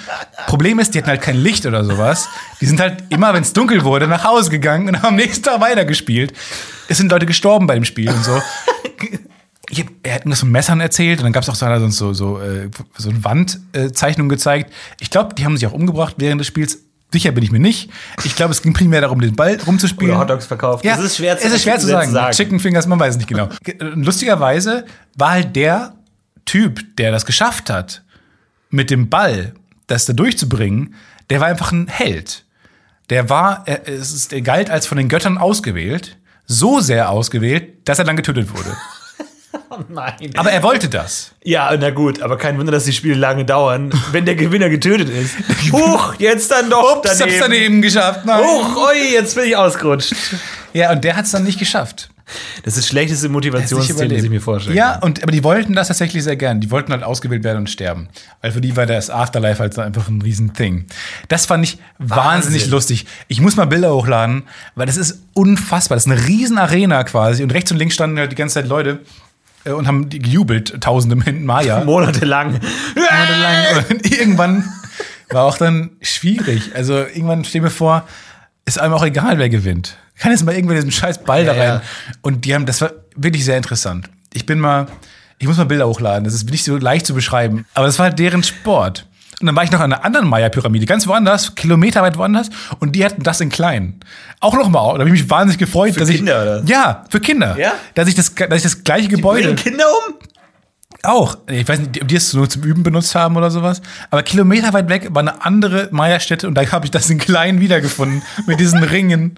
Problem ist, die hatten halt kein Licht oder sowas. Die sind halt immer, wenn es dunkel wurde, nach Hause gegangen und haben am nächsten Tag weitergespielt. Es sind Leute gestorben bei dem Spiel und so. Ich er hat mir das von Messern erzählt und dann gab es auch so, eine- so, so, äh, so eine Wandzeichnung gezeigt. Ich glaube, die haben sich auch umgebracht während des Spiels. Sicher bin ich mir nicht. Ich glaube, es ging primär darum, den Ball rumzuspielen. Oder Hotdogs verkauft. Ja, Es ist schwer zu- es ist schwer zu sagen. sagen. Chicken Fingers, man weiß es nicht genau. Ge- Lustigerweise war halt der Typ, der das geschafft hat, mit dem Ball das da durchzubringen, der war einfach ein Held. Der war, er, es ist, er galt als von den Göttern ausgewählt, so sehr ausgewählt, dass er dann getötet wurde. Nein. Aber er wollte das. Ja, na gut, aber kein Wunder, dass die Spiele lange dauern, wenn der Gewinner getötet ist. Huch, jetzt dann doch Ups, ich hab's daneben geschafft. Nein. Huch, oi, jetzt bin ich ausgerutscht. Ja, und der hat es dann nicht geschafft. Das ist das schlechteste Motivationsziel, das ich mir vorstelle. Ja, und, aber die wollten das tatsächlich sehr gern. Die wollten halt ausgewählt werden und sterben. Weil für die war das Afterlife halt so einfach ein Riesen-Thing. Das fand ich Wahnsinn. wahnsinnig lustig. Ich muss mal Bilder hochladen, weil das ist unfassbar. Das ist eine riesen Arena quasi. Und rechts und links standen halt die ganze Zeit Leute und haben die gejubelt, Tausende Maya. Monatelang. monatelang. Und irgendwann war auch dann schwierig. Also irgendwann steh mir vor, ist einem auch egal, wer gewinnt. Kann jetzt mal irgendwer diesen scheiß Ball da Ja, ja. rein. Und die haben, das war wirklich sehr interessant. Ich bin mal, ich muss mal Bilder hochladen. Das ist nicht so leicht zu beschreiben. Aber das war halt deren Sport. Und dann war ich noch an einer anderen Maya-Pyramide, ganz woanders, kilometerweit woanders, und die hatten das in klein. Auch nochmal, da habe ich mich wahnsinnig gefreut, Für dass Kinder, ich. oder? Ja, für Kinder. Ja? Dass ich das, dass ich das gleiche Gebäude. Bringen Kinder um? Auch. Ich weiß nicht, ob die es nur zum Üben benutzt haben oder sowas. Aber kilometerweit weg war eine andere Maya-Stätte und da habe ich das in klein wiedergefunden mit diesen Ringen.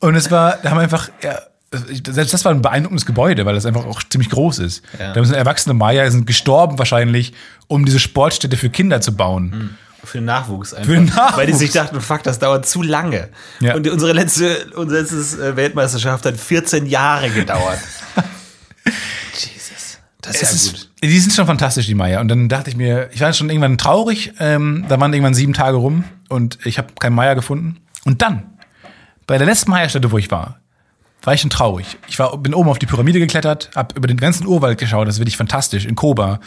Und es war, da haben wir einfach, ja, selbst das war ein beeindruckendes Gebäude, weil das einfach auch ziemlich groß ist. Ja. Da sind erwachsene Maya sind gestorben wahrscheinlich, um diese Sportstätte für Kinder zu bauen. Für den Nachwuchs einfach. Für den Nachwuchs. Weil die sich dachten, fuck, das dauert zu lange. Ja. Und unsere letzte, unsere letzte äh, Weltmeisterschaft hat 14 Jahre gedauert. Jesus. Das ist Es ja gut. ist, die sind schon fantastisch, die Maya. Und dann dachte ich mir, ich war schon irgendwann traurig. Ähm, da waren irgendwann sieben Tage rum und ich habe keinen Maya gefunden. Und dann, bei der letzten Maya-Stätte, wo ich war, war ich schon traurig. Ich war, bin oben auf die Pyramide geklettert, habe über den ganzen Urwald geschaut. Das ist wirklich fantastisch. In Koba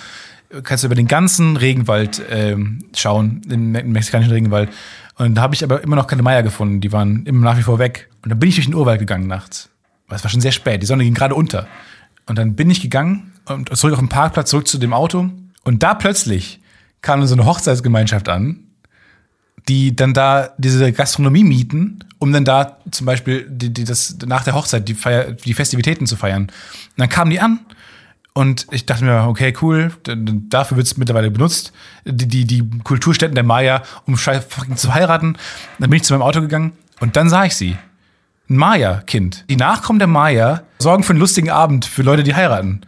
kannst du über den ganzen Regenwald ähm, schauen, den me mexikanischen Regenwald. Und da habe ich aber immer noch keine Maya gefunden. Die waren immer nach wie vor weg. Und dann bin ich durch den Urwald gegangen nachts. Aber es war schon sehr spät. Die Sonne ging gerade unter. Und dann bin ich gegangen und zurück auf den Parkplatz, zurück zu dem Auto. Und da plötzlich kam so eine Hochzeitsgemeinschaft an, die dann da diese Gastronomie mieten, um dann da zum Beispiel die, die das, nach der Hochzeit die, Feier, die Festivitäten zu feiern. Und dann kamen die an und ich dachte mir, okay, cool, dafür wird es mittlerweile benutzt, die, die, die Kulturstätten der Maya, um zu heiraten. Dann bin ich zu meinem Auto gegangen und dann sah ich sie. Ein Maya-Kind. Die Nachkommen der Maya sorgen für einen lustigen Abend für Leute, die heiraten.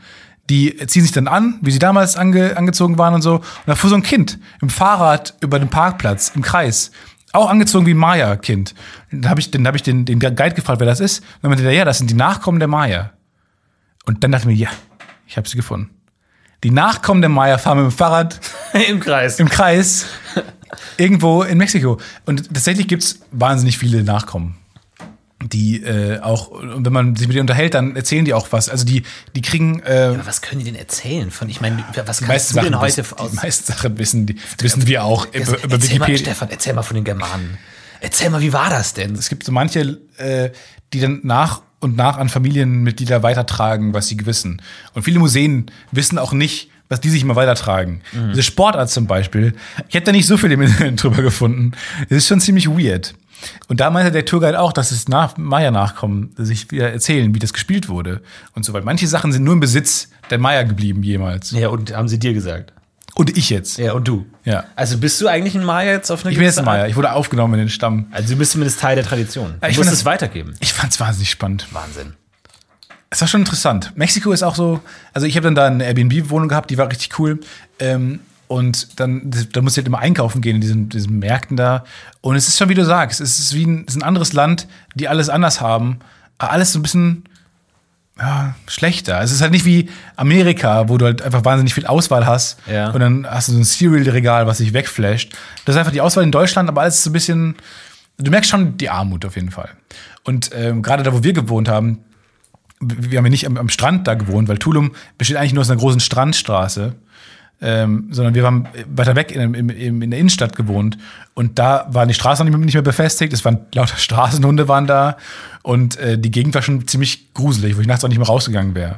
Die ziehen sich dann an, wie sie damals ange, angezogen waren und so. Und da fuhr so ein Kind im Fahrrad über den Parkplatz im Kreis. Auch angezogen wie ein Maya-Kind. Dann habe ich, dann hab ich den, den Guide gefragt, wer das ist. Und dann meinte der, ja, das sind die Nachkommen der Maya. Und dann dachte ich mir, ja, ich habe sie gefunden. Die Nachkommen der Maya fahren mit dem Fahrrad Im Kreis. im Kreis irgendwo in Mexiko. Und tatsächlich gibt's wahnsinnig viele Nachkommen. Die äh, auch, und wenn man sich mit denen unterhält, dann erzählen die auch was. Also die, die kriegen äh, Aber was können die denn erzählen von? Ich meine, was die kannst du denn heute wissen, aus? die meisten Sachen wissen, die, wissen wir auch über, über erzähl mal, Wikipedia. Stefan, erzähl mal von den Germanen. Erzähl mal, wie war das denn? Es gibt so manche, äh, die dann nach und nach an Familienmitglieder weitertragen, was sie wissen. Und viele Museen wissen auch nicht, was die sich immer weitertragen. Diese Sportart zum Beispiel, ich hätte da nicht so viel im Internet drüber gefunden. Das ist schon ziemlich weird. Und da meinte der Tourguide auch, dass es nach Maya-Nachkommen sich wieder erzählen, wie das gespielt wurde und so weiter. Manche Sachen sind nur im Besitz der Maya geblieben jemals. Ja, und haben sie dir gesagt? Und ich jetzt. Ja, und du? Ja. Also bist du eigentlich ein Maya jetzt auf eine Ich bin jetzt ein Maya. Ich wurde aufgenommen in den Stamm. Also du bist zumindest Teil der Tradition. Du ich musst find es weitergeben. Ich fand's wahnsinnig spannend. Wahnsinn. Es war schon interessant. Mexiko ist auch so, also ich habe dann da eine Airbnb-Wohnung gehabt, die war richtig cool. Ähm, und dann, da musst du halt immer einkaufen gehen in diesen, diesen Märkten da. Und es ist schon, wie du sagst, es ist wie ein, es ist ein anderes Land, die alles anders haben. Aber alles so ein bisschen ja, schlechter. Es ist halt nicht wie Amerika, wo du halt einfach wahnsinnig viel Auswahl hast. Ja. Und dann hast du so ein Cereal-Regal, was sich wegflasht. Das ist einfach die Auswahl in Deutschland, aber alles ist so ein bisschen. Du merkst schon die Armut auf jeden Fall. Und ähm, gerade da, wo wir gewohnt haben, wir haben ja nicht am, am Strand da gewohnt, weil Tulum besteht eigentlich nur aus einer großen Strandstraße. Ähm, sondern wir haben weiter weg in, in, in der Innenstadt gewohnt. Und da waren die Straßen nicht mehr- nicht mehr befestigt. Es waren lauter Straßenhunde waren da. Und äh, die Gegend war schon ziemlich gruselig, wo ich nachts auch nicht mehr rausgegangen wäre.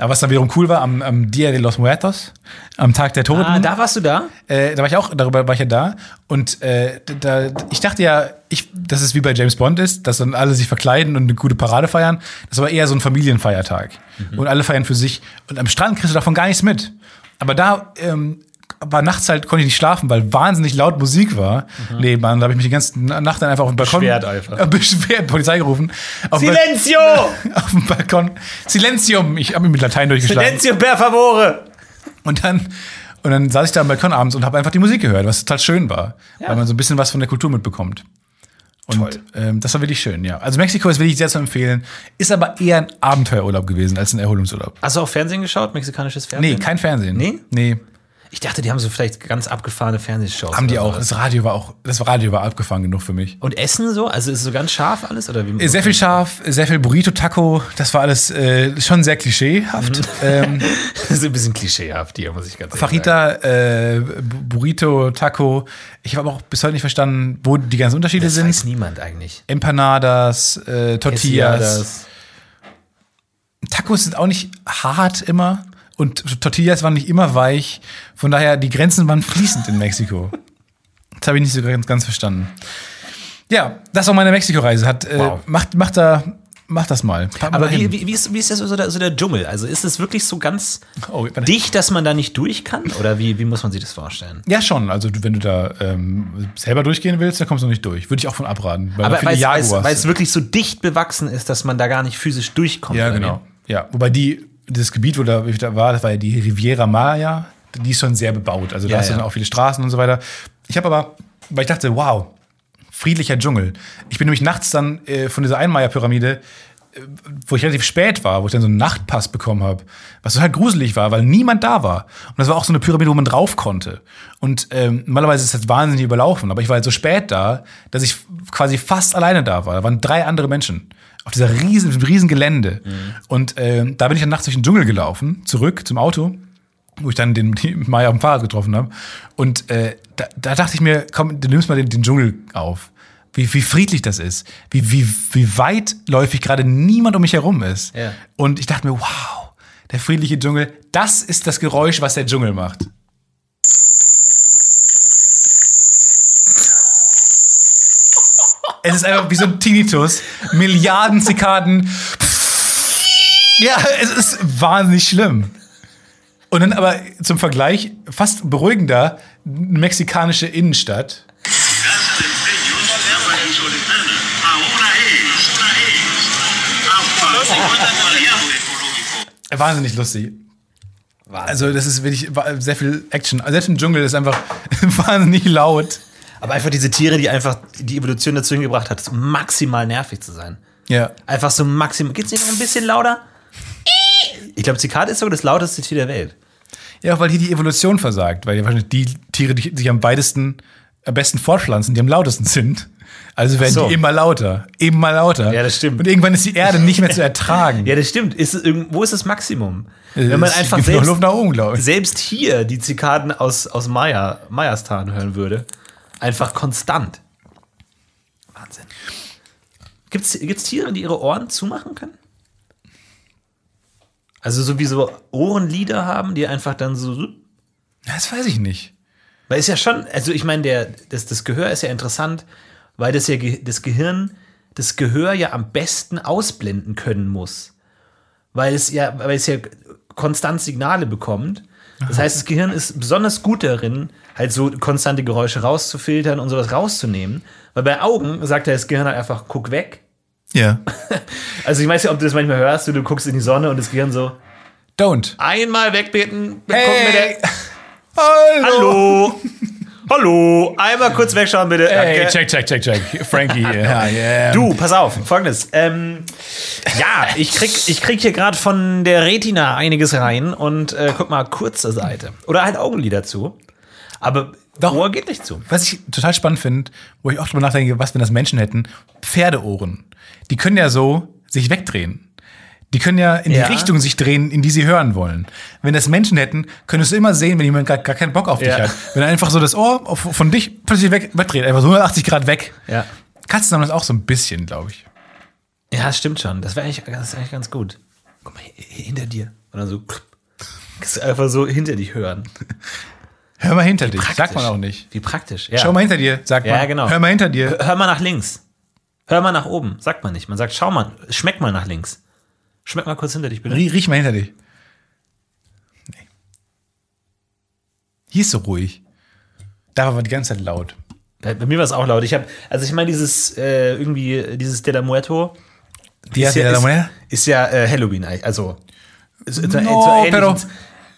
Aber was dann wiederum cool war, am, am Dia de los Muertos, am Tag der Toten, Ah, da warst du da? äh, da war ich auch, darüber war ich ja da. Und äh, da, ich dachte ja, ich, dass es wie bei James Bond ist, dass dann alle sich verkleiden und eine gute Parade feiern. Das war eher so ein Familienfeiertag. Und alle feiern für sich. Und am Strand kriegst du davon gar nichts mit. Aber da ähm, war nachts halt, konnte ich nicht schlafen, weil wahnsinnig laut Musik war nebenan. Da habe ich mich die ganze Nacht dann einfach auf den Balkon. Beschwert einfach. Äh, beschwert, Polizei gerufen. Auf Silencio! Auf dem Balkon. Silenzium! Ich habe mich mit Latein durchgeschlagen. Silencio per favore! Und dann, und dann saß ich da am Balkon abends und habe einfach die Musik gehört, was total schön war. Weil man so ein bisschen was von der Kultur mitbekommt. Und Toll. ähm, das war wirklich schön, ja. Also Mexiko ist wirklich sehr zu empfehlen. Ist aber eher ein Abenteuerurlaub gewesen als ein Erholungsurlaub. Hast du auch Fernsehen geschaut? Mexikanisches Nee, Fernsehen? kein Fernsehen. Nee? Nee. Ich dachte, die haben so vielleicht ganz abgefahrene Fernsehshows. Haben die auch. sowas. Das Radio war auch, das Radio war abgefahren genug für mich. Und Essen so? Also ist es so ganz scharf alles? Oder wie? Sehr viel scharf, sehr viel Burrito, Taco. Das war alles äh, schon sehr klischeehaft. ähm, Das ist ein bisschen klischeehaft hier, muss ich ganz ehrlich sagen. Fajita, äh, Bu- Burrito, Taco. Ich habe aber auch bis heute nicht verstanden, wo die ganzen Unterschiede Das sind. weiß niemand eigentlich. Empanadas, äh, Tortillas. Tacos sind auch nicht hart immer und Tortillas waren nicht immer weich. Von daher, die Grenzen waren fließend in Mexiko. Das habe ich nicht so ganz, ganz verstanden. Ja, das war meine Mexiko-Reise. Hat, äh, Wow. macht, macht, da, macht das mal. Mal Aber dahin. wie, wie, wie, ist, wie ist das so der, so der Dschungel? Also ist es wirklich so ganz Oh, dicht, dass man da nicht durch kann? Oder wie, wie muss man sich das vorstellen? Ja, schon. Also, wenn du da ähm, selber durchgehen willst, dann kommst du nicht durch. Würde ich auch von abraten. Weil Aber weil es- weil es wirklich so dicht bewachsen ist, dass man da gar nicht physisch durchkommt. Ja, genau. Ja, wobei die, das Gebiet, wo da, ich da war, das war ja die Riviera Maya, die ist schon sehr bebaut. Also da Ja, hast du ja. dann auch viele Straßen und so weiter. Ich habe aber, weil ich dachte, wow, friedlicher Dschungel. Ich bin nämlich nachts dann äh, von dieser Einmeier-Pyramide, äh, wo ich relativ spät war, wo ich dann so einen Nachtpass bekommen habe, was total gruselig war, weil niemand da war. Und das war auch so eine Pyramide, wo man drauf konnte. Und ähm, normalerweise ist das wahnsinnig überlaufen, aber ich war halt so spät da, dass ich quasi fast alleine da war. Da waren drei andere Menschen auf dieser riesen, diesem riesen Gelände. Und ähm, da bin ich dann nachts durch den Dschungel gelaufen, zurück zum Auto wo ich dann den Maya auf dem Fahrrad getroffen habe. Und äh, da, da dachte ich mir, komm, du nimmst mal den, den Dschungel auf. Wie, wie friedlich das ist. Wie, wie, wie weitläufig gerade niemand um mich herum ist. Ja. Und ich dachte mir, wow, der friedliche Dschungel, das ist das Geräusch, was der Dschungel macht. Es ist einfach wie so ein Tinnitus. Milliarden Zikaden. Ja, es ist wahnsinnig schlimm. Und dann aber zum Vergleich fast beruhigender mexikanische Innenstadt. Wahnsinnig lustig. Also das ist wirklich sehr viel Action. Selbst im Dschungel ist einfach wahnsinnig laut. Aber einfach diese Tiere, die einfach die Evolution dazu hingebracht hat, maximal nervig zu sein. Ja. Einfach so maximal. Geht's nicht noch ein bisschen lauter? Ich glaube, Zikade ist sogar das lauteste Tier der Welt. Ja, weil hier die Evolution versagt, weil wahrscheinlich die Tiere, die sich am weitesten, am besten fortpflanzen, die am lautesten sind. Also werden so. die immer lauter, immer lauter. Ja, das stimmt. Und irgendwann ist die Erde nicht mehr zu ertragen. Ja, das stimmt. Ist wo ist das Maximum? Wenn man Es einfach selbst, Luft nach oben, glaube ich. selbst hier die Zikaden aus, aus Maya, Mayastan hören würde, einfach konstant. Wahnsinn. Gibt es Tiere, die ihre Ohren zumachen können? Also so wie so Ohrenlider haben, die einfach dann so. Das weiß ich nicht. Weil ist ja schon, also ich meine, der, das, das Gehör ist ja interessant, weil das ja das Gehirn das Gehör ja am besten ausblenden können muss. Weil es ja, weil es ja konstant Signale bekommt. Das heißt, das Gehirn ist besonders gut darin, halt so konstante Geräusche rauszufiltern und sowas rauszunehmen. Weil bei Augen sagt das Gehirn halt einfach, guck weg. Ja. Also ich weiß ja, ob du das manchmal hörst, du, guckst in die Sonne und das Gehirn so, Don't. einmal wegbeten, guck Hey. mir der, Hallo. Hallo! Hallo! Einmal kurz wegschauen, bitte. Hey, Danke. check, check, check, check. Frankie hier. Ja, yeah. Du, pass auf, folgendes. Ähm, ja, ich krieg, ich krieg hier gerade von der Retina einiges rein und äh, guck mal, kurze Seite. Oder halt Augenlider zu. Aber Doch. Ohr geht nicht zu. Was ich total spannend finde, wo ich auch drüber nachdenke, was wenn das Menschen hätten, Pferdeohren. Die können ja so sich wegdrehen. Die können ja in Ja. die Richtung sich drehen, in die sie hören wollen. Wenn das Menschen hätten, könntest du immer sehen, wenn jemand gar, gar keinen Bock auf dich Ja. hat. Wenn er einfach so das Ohr auf, von dich plötzlich weg, wegdreht, einfach so 180 Grad weg. Ja. Katzen haben das auch so ein bisschen, glaube ich. Ja, das stimmt schon. Das wäre eigentlich, das ist eigentlich ganz gut. Guck mal, hi- hinter dir. Dann so. Einfach so hinter dich hören. Hör mal hinter dich, Praktisch. sagt man auch nicht. Wie praktisch. Ja. Schau mal hinter dir, sagt Ja, man. genau. Hör mal hinter dir. Hör- Hör mal nach links. Hör mal nach oben. Sagt man nicht. Man sagt, schau mal, schmeck mal nach links. Schmeck mal kurz hinter dich, bitte. Rie- Riech mal hinter dich. Nee. Hier ist so ruhig. Da war aber die ganze Zeit laut. Bei, bei mir war es auch laut. Ich habe, also ich meine, dieses äh, irgendwie, dieses De la Muerto Die ist, ja, ist, ist ja äh, Halloween, also. ist- No, ähnlich- pero-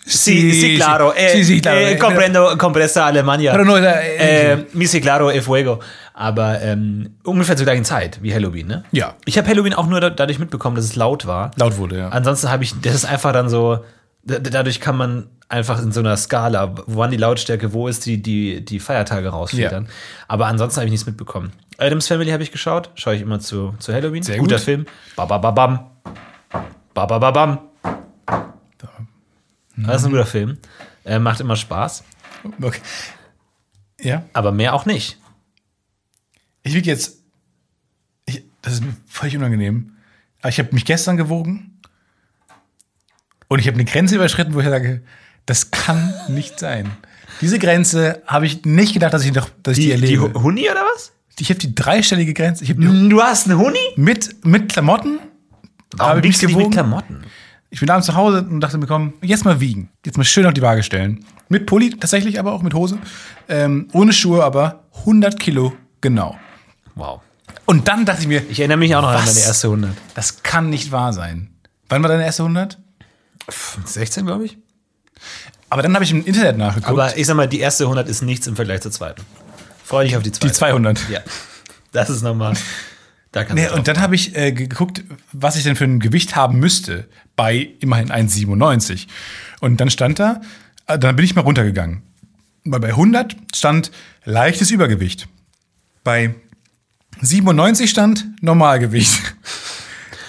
Sí, sí, claro. sí, Eh, sí, claro. eh, comprendo, compresa Alemania. Pero no, eh, eh, mi sí, claro, e fuego. Aber ähm, ungefähr zur gleichen Zeit wie Halloween, ne? Ja. Ich habe Halloween auch nur da, dadurch mitbekommen, dass es laut war. Laut wurde, ja. Ansonsten habe ich, das ist einfach dann so, da- dadurch kann man einfach in so einer Skala, wann die Lautstärke, wo ist die, die, die Feiertage rausfiltern. Aber ansonsten habe ich nichts mitbekommen. Adams Family habe ich geschaut, schaue ich immer zu, zu Halloween. Sehr Guter gut. Film. Babababam. Babababam. Das ist ein guter Film. Äh, macht immer Spaß. Okay. Ja. Aber mehr auch nicht. Ich wiege jetzt. Ich, das ist mir völlig unangenehm. Aber ich habe mich gestern gewogen und ich habe eine Grenze überschritten, wo ich sage, das kann nicht sein. Diese Grenze habe ich nicht gedacht, dass ich, noch, dass ich die, Die, die erlebe. Huni oder was? ich habe die dreistellige Grenze. Die Du hast einen Huni? mit, mit Klamotten. Warum wiegst du mit gewogen. Klamotten? Ich bin abends zu Hause und dachte mir, komm, jetzt mal wiegen. Jetzt mal schön auf die Waage stellen. Mit Pulli tatsächlich, aber auch mit Hose. Ähm, ohne Schuhe, aber 100 Kilo genau. Wow. Und dann dachte ich mir, Ich erinnere mich auch noch an Was? meine erste 100. das kann nicht wahr sein. Wann war deine erste 100? 16, glaube ich. Aber dann habe ich im Internet nachgeguckt. Aber ich sag mal, die erste 100 ist nichts im Vergleich zur zweiten. Freue dich auf die zweite. die 200. Ja. Das ist nochmal. Da Nee, und dann habe ich äh, geguckt, was ich denn für ein Gewicht haben müsste bei immerhin 1,97. Und dann stand da, äh, dann bin ich mal runtergegangen. Weil bei 100 stand leichtes Übergewicht. Bei 97 stand Normalgewicht.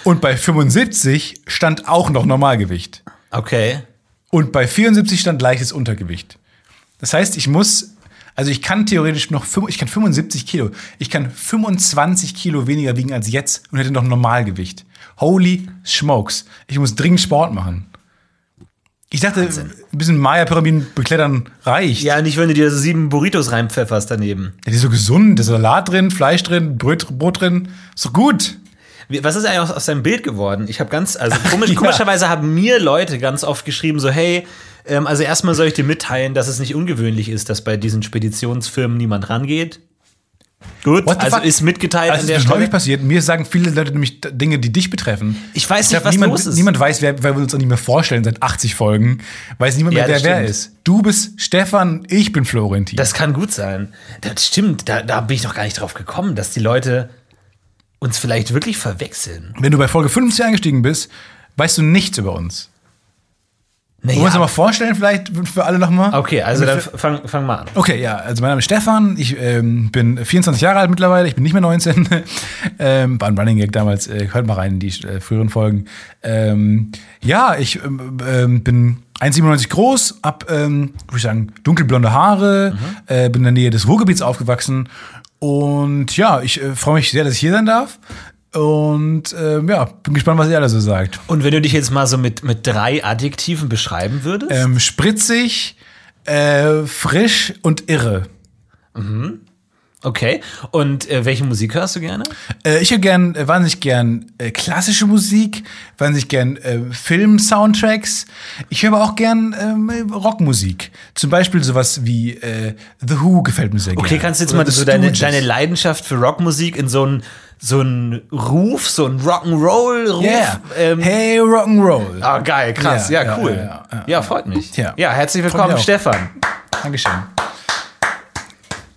Und bei 75 stand auch noch Normalgewicht. Okay. Und bei 74 stand leichtes Untergewicht. Das heißt, ich muss, also ich kann theoretisch noch, fünf- ich kann 75 Kilo, ich kann 25 Kilo weniger wiegen als jetzt und hätte noch Normalgewicht. Holy smokes. Ich muss dringend Sport machen. Ich dachte, ein bisschen Maya-Pyramiden beklettern reicht. Ja, nicht, wenn du dir so sieben Burritos reinpfefferst daneben. Ja, die ist so gesund, da ist Salat drin, Fleisch drin, Brot, Brot drin. Ist doch gut. Was ist eigentlich aus, aus deinem Bild geworden? Ich habe ganz, also komisch, Ja. komischerweise haben mir Leute ganz oft geschrieben, so, hey, ähm, also erstmal soll ich dir mitteilen, dass es nicht ungewöhnlich ist, dass bei diesen Speditionsfirmen niemand rangeht. Gut, also fuck? ist mitgeteilt Also an das der ist Stelle. häufig passiert. Mir sagen viele Leute nämlich Dinge, die dich betreffen. Ich weiß nicht, glaub, was niemand, los ist. Niemand weiß, wer, weil wir uns auch nicht mehr vorstellen seit 80 Folgen. Weiß niemand Ja, mehr, wer wer stimmt. ist. Du bist Stefan, ich bin Florentin. Das kann gut sein. Das stimmt, da, da bin ich noch gar nicht drauf gekommen, dass die Leute uns vielleicht wirklich verwechseln. Wenn du bei Folge 50 eingestiegen bist, weißt du nichts über uns. Wollen wir uns Naja, mal vorstellen, vielleicht für alle nochmal? okay, also dann fang, fang mal an. Okay, ja, also mein Name ist Stefan, ich ähm, bin 24 Jahre alt mittlerweile, ich bin nicht mehr 19. ähm, war ein Running Gag damals, äh, hört mal rein in die äh, früheren Folgen. Ähm, ja, ich ähm, ähm, bin 1,97 groß, hab, ähm, würde ich sagen, dunkelblonde Haare, äh, bin in der Nähe des Ruhrgebiets aufgewachsen und ja, ich äh, freue mich sehr, dass ich hier sein darf. Und ähm, ja, bin gespannt, was ihr alle so sagt. Und wenn du dich jetzt mal so mit, mit drei Adjektiven beschreiben würdest? Ähm, spritzig, äh, frisch und irre. Okay. Und äh, welche Musik hörst du gerne? Äh, ich höre gern, äh, wahnsinnig gern äh, klassische Musik, wahnsinnig gern äh, Film-Soundtracks. Ich höre aber auch gern ähm, Rockmusik. Zum Beispiel sowas wie äh, The Who gefällt mir sehr Okay, gerne. kannst du jetzt Oder mal so deine, deine Leidenschaft für Rockmusik in so einen so Ruf, so einen Rock'n'Roll-Ruf? Yeah. Ähm, hey, Rock'n'Roll. Ah, geil, krass. Ja, Ja, cool. ja, Ja, ja, freut mich. Ja. Ja, herzlich willkommen. Stefan. Dankeschön.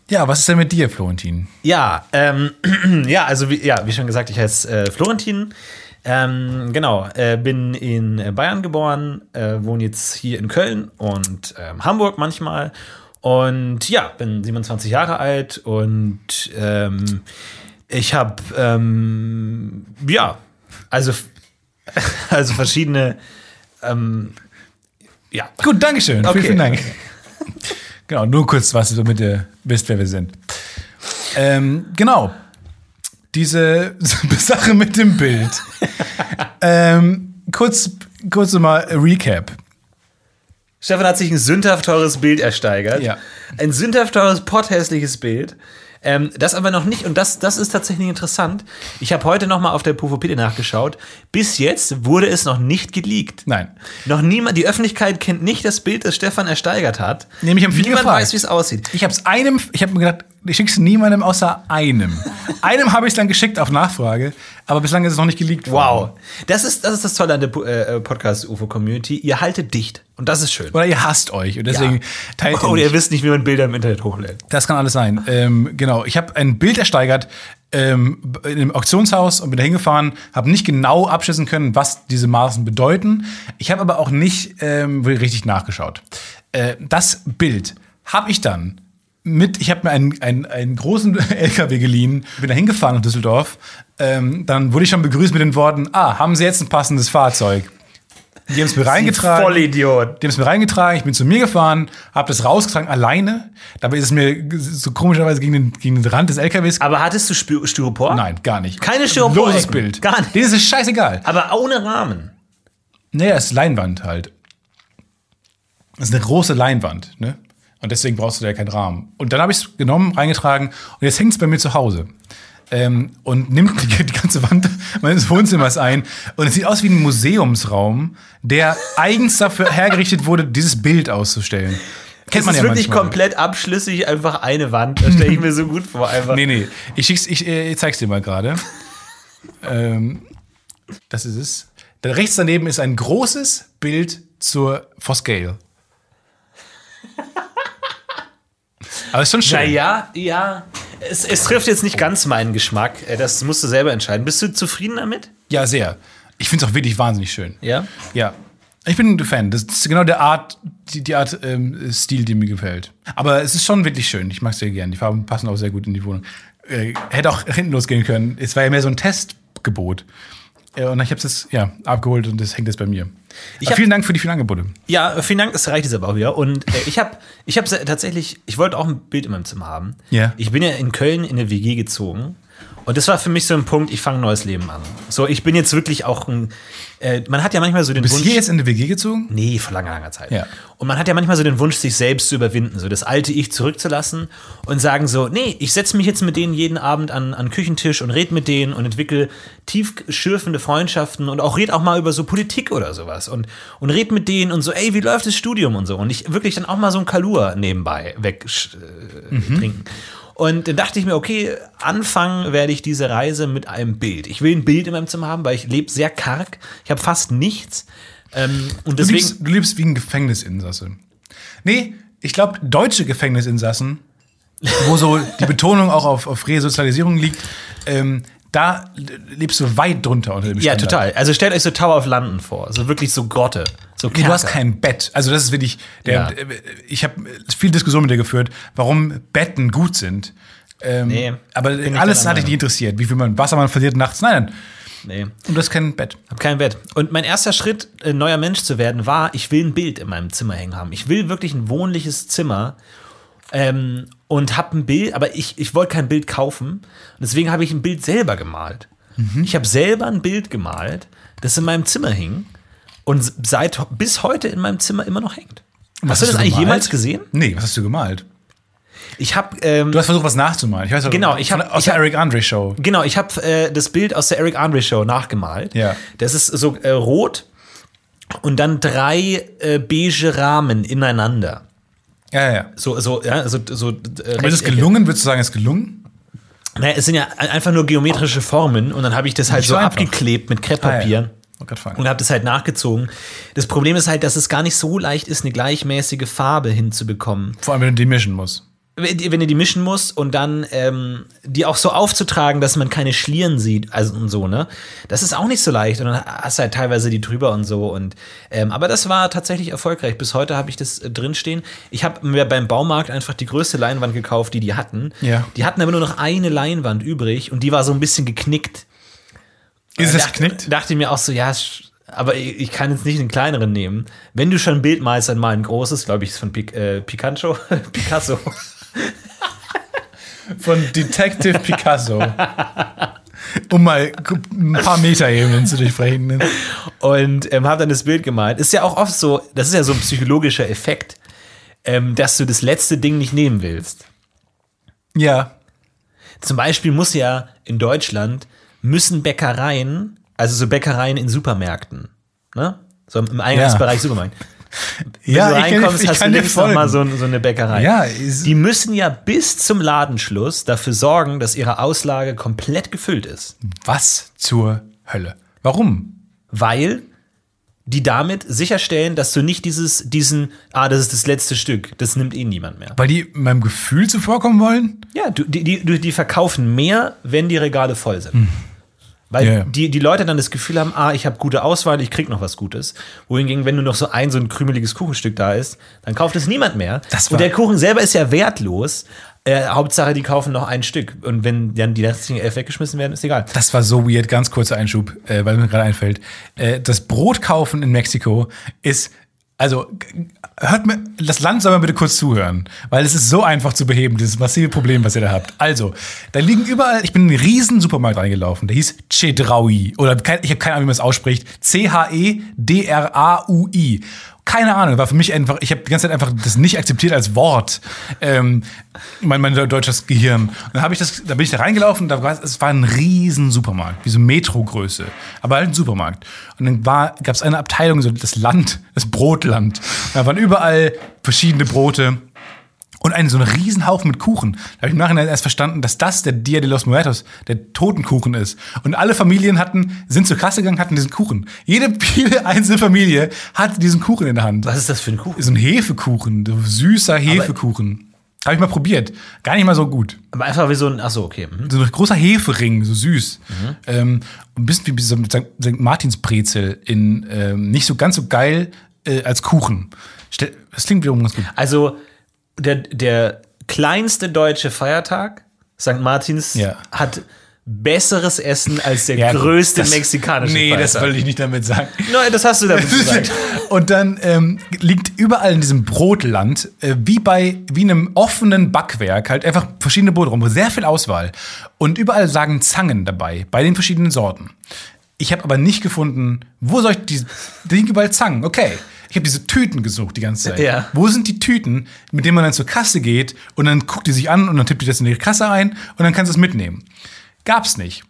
Ja, was ist denn mit dir, Florentin? Ja, ähm, ja, also wie, ja, wie schon gesagt, ich heiße äh, Florentin. Ähm, genau, äh, bin in Bayern geboren, äh, wohne jetzt hier in Köln und ähm, Hamburg manchmal. Und ja, bin 27 Jahre alt und ähm, ich habe, ähm, ja, also, also verschiedene, ähm, ja, Gut, Dankeschön. Okay. Vielen, vielen Dank. genau, nur kurz was, damit ihr wisst, wer wir sind. Ähm, genau. Diese Sache mit dem Bild. ähm, kurz, kurz mal Recap. Stefan hat sich ein sündhaft teures Bild ersteigert. Ja. Ein sündhaft teures, potthässliches Bild. Ähm, das aber noch nicht, und das, das ist tatsächlich interessant. Ich habe heute noch mal auf der PvP nachgeschaut. Bis jetzt wurde es noch nicht geleakt. Nein. Noch niemand, die Öffentlichkeit kennt nicht das Bild, das Stefan ersteigert hat. Haben viele Niemand gefragt. weiß, wie es aussieht. Ich habe es einem, ich habe mir gedacht, ich schicke es niemandem außer einem. Einem habe ich es dann geschickt auf Nachfrage, aber bislang ist es noch nicht geleakt worden. Wow. Das ist, das ist das Tolle an der äh, Podcast-UFO-Community. Ihr haltet dicht. Und das ist schön. Oder ihr hasst euch und deswegen Ja. teilt ihr Oder ihr wisst nicht, wie man Bilder im Internet hochlädt. Das kann alles sein. Ähm, genau. Ich habe ein Bild ersteigert ähm, in einem Auktionshaus und bin da hingefahren, habe nicht genau abschätzen können, was diese Maßen bedeuten. Ich habe aber auch nicht ähm, richtig nachgeschaut. Äh, das Bild habe ich dann mit, ich habe mir einen, einen, einen großen LKW geliehen, bin da hingefahren in Düsseldorf. Ähm, dann wurde ich schon begrüßt mit den Worten: Ah, haben Sie jetzt ein passendes Fahrzeug? Die haben es mir reingetragen. Vollidiot. Die haben es mir reingetragen, ich bin zu mir gefahren, habe das rausgetragen alleine. Dabei ist es mir so komischerweise gegen den, gegen den Rand des LKWs. Aber hattest du Styropor? Nein, gar nicht. Keine Styropor. Loses Bild. Gar nicht. Denen ist es scheißegal. Aber ohne Rahmen. Naja, es ist Leinwand halt. Das ist eine große Leinwand, ne? Und deswegen brauchst du da ja keinen Rahmen. Und dann habe ich es genommen, reingetragen und jetzt hängt es bei mir zu Hause. Ähm, und nimmt die, die ganze Wand meines Wohnzimmers ein. Und es sieht aus wie ein Museumsraum, der eigens dafür hergerichtet wurde, dieses Bild auszustellen. Kennt Es man ist ja wirklich manchmal. komplett abschlüssig, einfach eine Wand. Das stelle ich mir so gut vor. Einfach. Nee, nee. Ich, schick's, ich, äh, ich zeig's dir mal gerade. ähm, das ist es. Da rechts daneben ist ein großes Bild zur For Aber ist schon schön. Naja, ja. Es, es trifft jetzt nicht ganz meinen Geschmack. Äh, Das musst du selber entscheiden. Bist du zufrieden damit? Ja, sehr. Ich finde es auch wirklich wahnsinnig schön. Ja. Ja. Ich bin ein Fan. Das ist genau der Art, die, die Art ähm, Stil, die mir gefällt. Aber es ist schon wirklich schön. Ich mag es sehr gern. Die Farben passen auch sehr gut in die Wohnung. Äh, hätte auch hinten losgehen können. Es war ja mehr so ein Testgebot. Äh, und ich habe es jetzt ja, abgeholt und das hängt jetzt bei mir. Aber hab- vielen Dank für die vielen Angebote. Ja, vielen Dank, das reicht jetzt aber auch wieder. Und äh, ich habe ich hab tatsächlich, ich wollte auch ein Bild in meinem Zimmer haben. Ja. Ich bin ja in Köln in eine WG gezogen. Und das war für mich so ein Punkt, ich fange ein neues Leben an. So, ich bin jetzt wirklich auch ein. Äh, man hat ja manchmal so den Bist Wunsch. du hier jetzt in die WG gezogen? Nee, vor langer, langer Zeit. Ja. Und man hat ja manchmal so den Wunsch, sich selbst zu überwinden, so das alte Ich zurückzulassen und sagen so, nee, ich setze mich jetzt mit denen jeden Abend an, an den Küchentisch und rede mit denen und entwickle tief schürfende Freundschaften und auch red auch mal über so Politik oder sowas und, und red mit denen und so, ey, wie läuft das Studium und so. Und ich wirklich dann auch mal so ein Kalur nebenbei weg äh, trinken. Und dann dachte ich mir, okay, anfangen werde ich diese Reise mit einem Bild. Ich will ein Bild in meinem Zimmer haben, weil ich lebe sehr karg. Ich habe fast nichts. Ähm, und Du deswegen. liebst, du liebst wie ein Gefängnisinsasse. Nee, ich glaube, deutsche Gefängnisinsassen, wo so die Betonung auch auf, auf Resozialisierung liegt, ähm, da lebst du weit drunter unter dem Ja, Standard. total. Also stellt euch so Tower of London vor. So wirklich so Grotte. So Nee, du hast kein Bett. Also das ist wirklich, der, Ja. ich habe viel Diskussion mit dir geführt, warum Betten gut sind. Ähm, Nee, aber alles hat dich nicht interessiert, wie viel man Wasser man verliert nachts. Nein, nein. Nee, Und du hast kein Bett. hab kein Bett. Und mein erster Schritt, ein neuer Mensch zu werden, war, ich will ein Bild in meinem Zimmer hängen haben. Ich will wirklich ein wohnliches Zimmer. Ähm, und hab ein Bild, aber ich, ich wollte kein Bild kaufen. Und deswegen habe ich ein Bild selber gemalt. Mhm. Ich habe selber ein Bild gemalt, das in meinem Zimmer hing und seit bis heute in meinem Zimmer immer noch hängt. hast du das eigentlich jemals gesehen? Nee, was hast du gemalt? Ich habe ähm, Du hast versucht, was nachzumalen. Ich weiß Genau, ich hab- von- aus ich der hab- Eric Andre Show. Genau, ich habe äh, das Bild aus der Eric Andre Show nachgemalt. Ja. Das ist so äh, rot und dann drei äh, beige Rahmen ineinander. Ja, ja, ja. So, so, ja, so, so. Äh, Aber ist es gelungen? Würdest du sagen, es ist gelungen? Naja, es sind ja ein- einfach nur geometrische Formen und dann habe ich das halt so so einfach. abgeklebt mit Krepppapier. Ah, ja. Und habe das halt nachgezogen. Das Problem ist halt, dass es gar nicht so leicht ist, eine gleichmäßige Farbe hinzubekommen. Vor allem, wenn du die mischen musst. wenn ihr die mischen musst und dann ähm, die auch so aufzutragen, dass man keine Schlieren sieht, also und so, ne? Das ist auch nicht so leicht. Und dann hast du halt teilweise die drüber und so. Und ähm, aber das war tatsächlich erfolgreich. Bis heute habe ich das äh, drinstehen. Ich habe mir beim Baumarkt einfach die größte Leinwand gekauft, die die hatten. Ja. Die hatten aber nur noch eine Leinwand übrig und die war so ein bisschen geknickt. Ist es dachte, geknickt? Dachte mir auch so, ja, aber ich kann jetzt nicht den kleineren nehmen. Wenn du schon ein Bild malst, dann mal ein großes, glaube ich, ist von Pic äh, Picasso. Picasso. Von Detective Picasso. um mal ein paar Metaebenen zu durchbrechen. und ähm, habe dann das Bild gemalt. Ist ja auch oft so, das ist ja so ein psychologischer Effekt, ähm, dass du das letzte Ding nicht nehmen willst. Ja. Zum Beispiel muss ja in Deutschland müssen Bäckereien, also so Bäckereien in Supermärkten, ne? So im Eingangsbereich Supermarkt, Wenn Ja, du ich reinkommst, ich hast du links noch folgen. mal so, so eine Bäckerei. Ja, die müssen ja bis zum Ladenschluss dafür sorgen, dass ihre Auslage komplett gefüllt ist. Was zur Hölle? Warum? Weil die damit sicherstellen, dass du nicht dieses, diesen, ah, das ist das letzte Stück, das nimmt eh niemand mehr. Weil die meinem Gefühl zuvorkommen wollen? Ja, du, die, die, die verkaufen mehr, wenn die Regale voll sind. Weil ja. Die, die Leute dann das Gefühl haben, ah, ich habe gute Auswahl, ich krieg noch was Gutes. Wohingegen, wenn nur noch so ein so ein krümeliges Kuchenstück da ist, dann kauft es niemand mehr. Das Und der Kuchen selber ist ja wertlos. Äh, Hauptsache, die kaufen noch ein Stück. Und wenn dann die restlichen elf weggeschmissen werden, ist egal. Das war so weird, ganz kurzer Einschub, äh, weil mir gerade einfällt. Äh, das Brot kaufen in Mexiko ist, also hört mir, das Land soll mal bitte kurz zuhören, weil es ist so einfach zu beheben, dieses massive Problem, was ihr da habt. Also, da liegen überall, ich bin in einen riesen Supermarkt reingelaufen, der hieß Chedraui, oder ich habe keine Ahnung, wie man es ausspricht, E C-H-E-D-R-A-U-I. Keine Ahnung, war für mich einfach, ich habe die ganze Zeit einfach das nicht akzeptiert als Wort. Ähm, mein, mein deutsches Gehirn. Und dann ich das, da bin ich da reingelaufen, da war es war ein riesen Supermarkt, wie so Metro-Größe, aber halt ein Supermarkt. Und dann gab es eine Abteilung, so das Land, das Brotland. Da waren überall verschiedene Brote. Und einen so einen Riesenhaufen mit Kuchen. Da habe ich im Nachhinein erst verstanden, dass das der Dia de los Muertos, der Totenkuchen ist. Und alle Familien hatten, sind zur Kasse gegangen, hatten diesen Kuchen. Jede, jede einzelne Familie hatte diesen Kuchen in der Hand. Was ist das für ein Kuchen? So ein Hefekuchen, so süßer Hefekuchen. Habe ich mal probiert. Gar nicht mal so gut. Aber einfach wie so ein, ach so, okay. mhm. So ein großer Hefering, so süß. Ähm, ein bisschen wie so ein St. Martinsbrezel in ähm, nicht so ganz so geil äh, als Kuchen. Das klingt wiederum ganz gut. Also, der, der kleinste deutsche Feiertag, St. Martins, Ja. hat besseres Essen als der Ja, größte das- mexikanische Nee, Feiertag. das wollte ich nicht damit sagen. Nein, das hast du damit gesagt. Und dann ähm, liegt überall in diesem Brotland, äh, wie bei wie einem offenen Backwerk, halt einfach verschiedene Brote rum, sehr viel Auswahl. Und überall sagen Zangen dabei, bei den verschiedenen Sorten. Ich habe aber nicht gefunden, wo soll ich die, da liegen überall Zangen, okay. Ich habe diese Tüten gesucht die ganze Zeit. Ja. Wo sind die Tüten, mit denen man dann zur Kasse geht und dann guckt die sich an und dann tippt die das in die Kasse ein und dann kannst du es mitnehmen. Gab's nicht.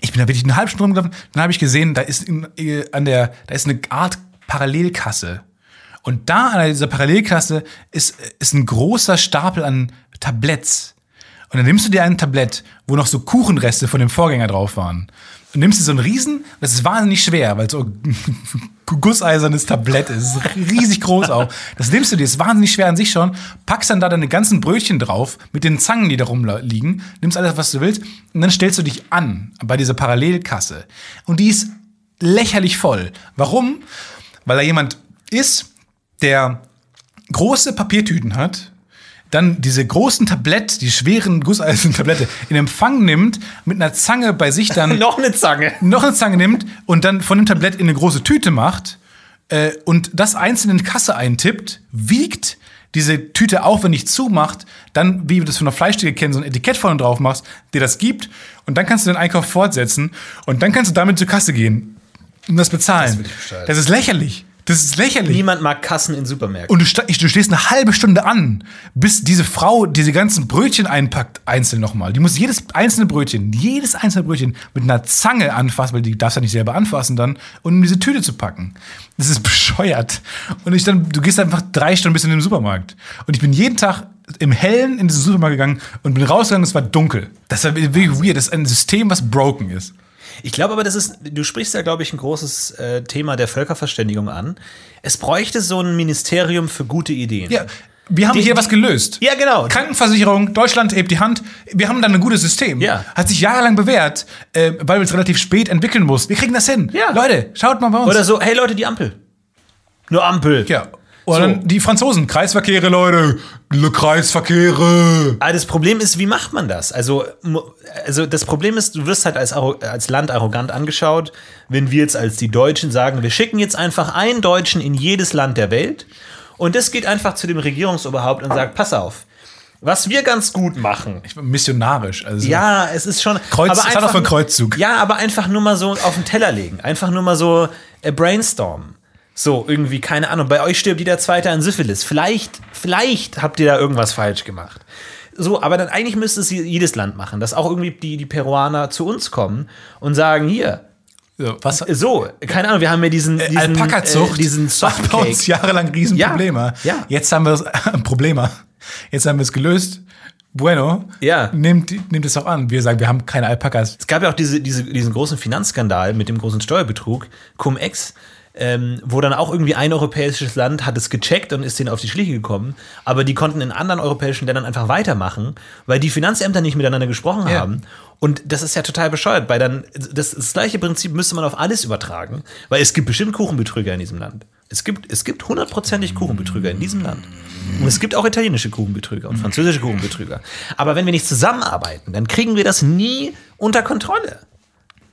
Ich bin da wirklich eine halbe Stunde rumgelaufen, dann habe ich gesehen, da ist in, äh, an der, da ist eine Art Parallelkasse. Und da an dieser Parallelkasse ist, ist ein großer Stapel an Tabletts. Und dann nimmst du dir ein Tablett, wo noch so Kuchenreste von dem Vorgänger drauf waren. Und nimmst dir so einen riesen, das ist wahnsinnig schwer, weil es so ein gusseisernes Tablett ist. ist riesig groß auch. Das nimmst du dir, ist wahnsinnig schwer an sich schon, packst dann da deine ganzen Brötchen drauf, mit den Zangen, die da rumliegen, nimmst alles, was du willst, und dann stellst du dich an bei dieser Parallelkasse. Und die ist lächerlich voll. Warum? Weil da jemand ist, der große Papiertüten hat, dann diese großen Tablett, die schweren gusseisernen Tablette in Empfang nimmt, mit einer Zange bei sich dann Noch eine Zange. noch eine Zange nimmt und dann von dem Tablett in eine große Tüte macht äh, und das einzeln in die Kasse eintippt, wiegt diese Tüte aufwendig zumacht, dann, wie wir das von der Fleischstücke kennen, so ein Etikett vorne drauf machst, dir das gibt und dann kannst du den Einkauf fortsetzen und dann kannst du damit zur Kasse gehen und das bezahlen. Das ist, lächerlich. Das ist lächerlich. Niemand mag Kassen in Supermärkten. Und du, du stehst eine halbe Stunde an, bis diese Frau diese ganzen Brötchen einpackt, einzeln nochmal. Die muss jedes einzelne Brötchen, jedes einzelne Brötchen mit einer Zange anfassen, weil die darfst ja nicht selber anfassen dann, und in diese Tüte zu packen. Das ist bescheuert. Und ich dann, du gehst einfach drei Stunden bis in den Supermarkt. Und ich bin jeden Tag im Hellen in diesen Supermarkt gegangen und bin rausgegangen, es war dunkel. Das war wirklich weird. Das ist ein System, was broken ist. Ich glaube aber, das ist, du sprichst ja, glaube ich, ein großes äh, Thema der Völkerverständigung an. Es bräuchte so ein Ministerium für gute Ideen. Ja, wir haben Die- hier was gelöst. Ja, genau. Krankenversicherung, Deutschland hebt die Hand. Wir haben dann ein gutes System. Ja. Hat sich jahrelang bewährt, äh, weil wir es relativ spät entwickeln mussten. Wir kriegen das hin. Ja. Leute, schaut mal bei uns. Oder so, hey Leute, die Ampel. Nur Ampel. ja. Oder So. die Franzosen, Kreisverkehre, Leute. Le Kreisverkehre. Aber das Problem ist, wie macht man das? Also, also das Problem ist, du wirst halt als, als Land arrogant angeschaut, wenn wir jetzt als die Deutschen sagen, wir schicken jetzt einfach einen Deutschen in jedes Land der Welt und das geht einfach zu dem Regierungsoberhaupt und sagt, pass auf, was wir ganz gut machen. Missionarisch. Also Ja, es ist schon. Kreuz- aber es hat auch von Kreuzzug. Ja, aber einfach nur mal so auf den Teller legen. Einfach nur mal so äh, brainstormen. So, irgendwie, keine Ahnung, bei euch stirbt jeder Zweite an Syphilis. Vielleicht, vielleicht habt ihr da irgendwas falsch gemacht. So, aber dann eigentlich müsste es jedes Land machen, dass auch irgendwie die, die Peruaner zu uns kommen und sagen, hier, So, was? So, keine Ahnung, wir haben ja diesen, diesen, Alpaka-Zucht äh, diesen war bei uns Softcake. jahrelang Riesenprobleme. Ja, ja. Jetzt haben wir es, Probleme. Jetzt haben wir es gelöst. Bueno, Ja. nehmt, nehmt es auch an. Wir sagen, wir haben keine Alpakas. Es gab ja auch diese, diese, diesen großen Finanzskandal mit dem großen Steuerbetrug, Cum-Ex, ähm, wo dann auch irgendwie ein europäisches Land hat es gecheckt und ist denen auf die Schliche gekommen, aber die konnten in anderen europäischen Ländern einfach weitermachen, weil die Finanzämter nicht miteinander gesprochen Ja. haben. Und das ist ja total bescheuert, weil dann das, das gleiche Prinzip müsste man auf alles übertragen, weil es gibt bestimmt Kuchenbetrüger in diesem Land. Es gibt, es gibt hundertprozentig Kuchenbetrüger in diesem Land. Und es gibt auch italienische Kuchenbetrüger und französische Kuchenbetrüger. Aber wenn wir nicht zusammenarbeiten, dann kriegen wir das nie unter Kontrolle.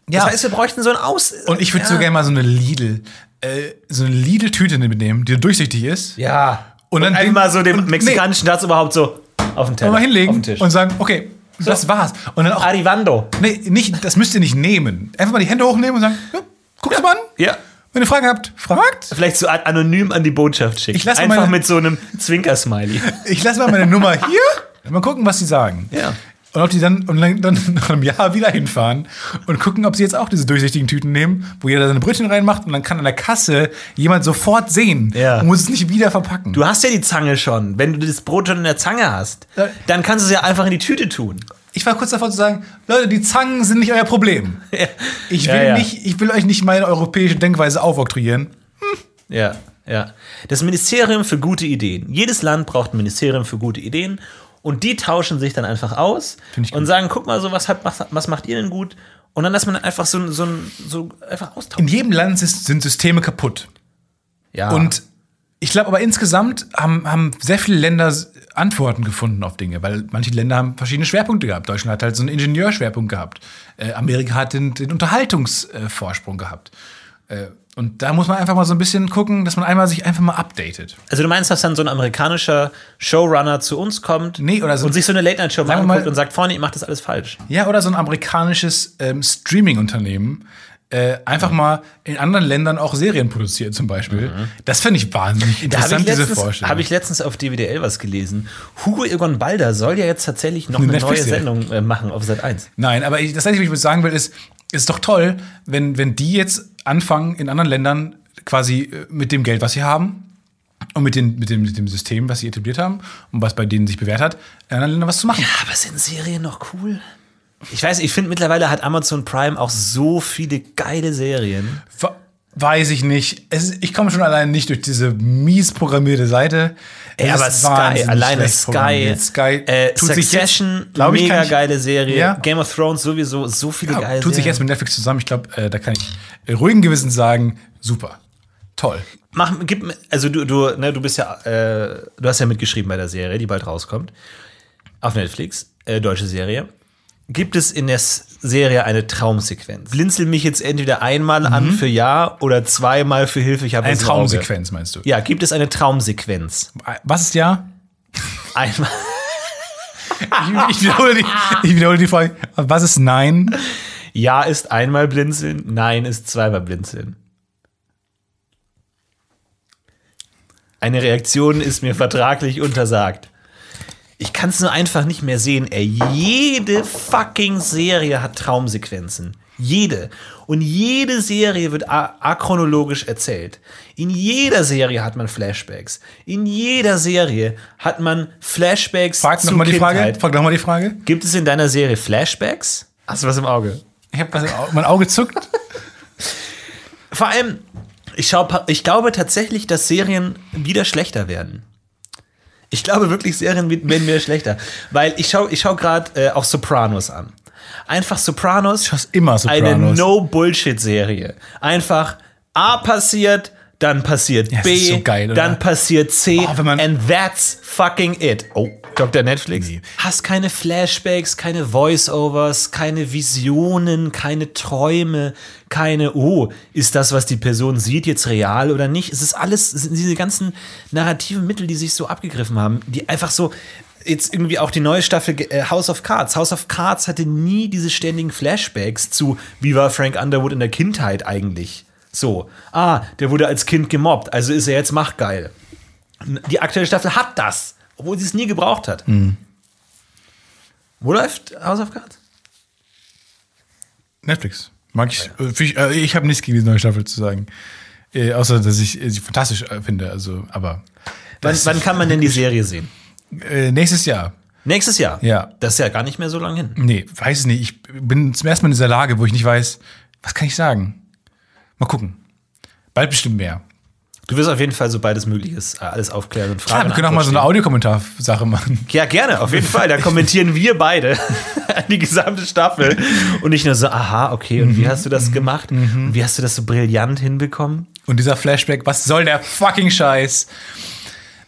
Ja. Das heißt, wir bräuchten so ein Aus. Und ich würde ja. so gerne mal so eine Lidl, äh, so eine Lidl-Tüte mitnehmen, die durchsichtig ist. Ja. Und dann einfach den- mal so und- mexikanischen Staatsoberhaupt so auf den Teller. Mal hinlegen und sagen, okay, das war's. Und dann auch, Arrivando. nee, nicht, das müsst ihr nicht nehmen. Einfach mal die Hände hochnehmen und sagen, ja, guckt's mal an. Ja. Wenn ihr Fragen habt, fragt. Vielleicht so an- anonym an die Botschaft schicken. Ich lass Einfach meine- mit so einem Zwinker-Smiley. Ich lasse mal meine Nummer hier. Mal gucken, was sie sagen. Ja. Und ob die dann, und dann, nach einem Jahr wieder hinfahren und gucken, ob sie jetzt auch diese durchsichtigen Tüten nehmen, wo jeder seine Brötchen reinmacht und dann kann an der Kasse jemand sofort sehen Ja. und muss es nicht wieder verpacken. Du hast ja die Zange schon. Wenn du das Brot schon in der Zange hast, Ja. dann kannst du es ja einfach in die Tüte tun. ich war kurz davor zu sagen, Leute, die Zangen sind nicht euer Problem. Ich will, Ja, ja. Nicht, ich will euch nicht meine europäische Denkweise aufoktroyieren. Ja, ja. Das Ministerium für gute Ideen. Jedes Land braucht ein Ministerium für gute Ideen und die tauschen sich dann einfach aus und gut. sagen, guck mal so, was, hat, was, was macht ihr denn gut? Und dann lässt man einfach so, so, so einfach In austauschen. jedem Land sind Systeme kaputt. Ja. Und ich glaube aber insgesamt haben, haben sehr viele Länder Antworten gefunden auf Dinge, weil manche Länder haben verschiedene Schwerpunkte gehabt. Deutschland hat halt so einen Ingenieurschwerpunkt gehabt. Äh, Amerika hat den, den Unterhaltungsvorsprung gehabt. Äh, und da muss man einfach mal so ein bisschen gucken, dass man einmal sich einfach mal updatet. Also du meinst, dass dann so ein amerikanischer Showrunner zu uns kommt Nee, oder so- und sich so eine Late-Night-Show mal anguckt und sagt, Freunde, ihr macht das alles falsch. Ja, oder so ein amerikanisches ähm, Streaming-Unternehmen. Äh, einfach mal in anderen Ländern auch Serien produziert, zum Beispiel. Das finde ich wahnsinnig Da habe interessant, ich, diese letztens- Vorstellung. hab ich letztens auf DWDL was gelesen. Hugo Egon Balder soll ja jetzt tatsächlich noch Eine eine, neue. Sendung äh, machen auf Sat 1. Nein, aber ich, das Einzige, was ich sagen will, ist, ist doch toll, wenn, wenn die jetzt anfangen, in anderen Ländern quasi äh, mit dem Geld, was sie haben und mit, den, mit, dem, mit dem System, was sie etabliert haben und was bei denen sich bewährt hat, in anderen Ländern was zu machen. Aber sind Serien noch cool? Ich weiß, ich finde mittlerweile hat Amazon Prime auch so viele geile Serien. Ver- Weiß ich nicht. Es ich komme schon allein nicht durch diese mies programmierte Seite. Ey, aber Sky, alleine Sky. Sky äh, tut sich Succession, jetzt, glaub ich, mega ich- geile Serie. Ja. Game of Thrones sowieso, so viele Ja, geile tut sich Serien. jetzt mit Netflix zusammen. Ich glaube, äh, da kann ich äh, ruhigen Gewissens sagen, super. Toll. Mach, gib, also du, du, ne, du bist ja, äh, du hast ja mitgeschrieben bei der Serie, die bald rauskommt. Auf Netflix, äh, deutsche Serie. Gibt es in der Serie eine Traumsequenz? Blinzel mich jetzt entweder einmal an für Ja oder zweimal für Hilfe. Ich habe Eine im Auge. Traumsequenz, meinst du? Ja, gibt es eine Traumsequenz? Was ist ja? Einmal. Ich, ich, wiederhole die, ich wiederhole die Frage. Was ist Nein? Ja ist einmal blinzeln, Nein ist zweimal blinzeln. Eine Reaktion ist mir vertraglich untersagt. Ich kann es nur einfach nicht mehr sehen. Ey, jede fucking Serie hat Traumsequenzen. Jede. Und jede Serie wird achronologisch erzählt. In jeder Serie hat man Flashbacks. In jeder Serie hat man Flashbacks Frag nochmal die Frage. Frag nochmal die Frage. Gibt es in deiner Serie Flashbacks? Hast du was im Auge? Ich habe was im Auge. Mein Auge zuckt. Vor allem, ich, schau, ich glaube tatsächlich, dass Serien wieder schlechter werden. Ich glaube wirklich, Serien werden wieder schlechter. Weil ich schaue ich schau gerade äh, auch Sopranos an. Einfach Sopranos. schaust immer Eine Sopranos. No-Bullshit-Serie. Einfach A passiert, dann passiert Ja, B, so geil, dann passiert C, Oh, and that's fucking it. Oh, Dr. Netflix. Nee. Hast keine Flashbacks, keine Voice-Overs, keine Visionen, keine Träume, keine, oh, ist das, was die Person sieht, jetzt real oder nicht? Es ist alles, es sind diese ganzen narrativen Mittel, die sich so abgegriffen haben, die einfach so, jetzt irgendwie auch die neue Staffel äh, House of Cards. House of Cards hatte nie diese ständigen Flashbacks zu, wie war Frank Underwood in der Kindheit eigentlich? So, ah, der wurde als Kind gemobbt, also ist er jetzt machtgeil. Die aktuelle Staffel hat das, obwohl sie es nie gebraucht hat. Wo läuft House of Cards? Netflix. Mag ich. äh, find Ich, äh, ich habe nichts gegen die neue Staffel zu sagen. Äh, außer, dass ich äh, sie fantastisch äh, finde. Also, aber Wann, wann kann man denn die Serie sehen? äh, nächstes Jahr. Nächstes Jahr. Ja. Das ist ja gar nicht mehr so lange hin. Nee, weiß es nicht. Ich bin zum ersten Mal in dieser Lage, wo ich nicht weiß, was kann ich sagen. Mal gucken. Bald bestimmt mehr. Du wirst auf jeden Fall, sobald es möglich ist, äh, alles aufklären und Fragen Klar, wir können auch mal so eine Audiokommentar-Sache machen. Ja, gerne, auf jeden Fall. Da kommentieren wir beide die gesamte Staffel. Und nicht nur so, aha, okay, und wie hast du das gemacht? Und wie hast du das so brillant hinbekommen? Und dieser Flashback, was soll der fucking Scheiß?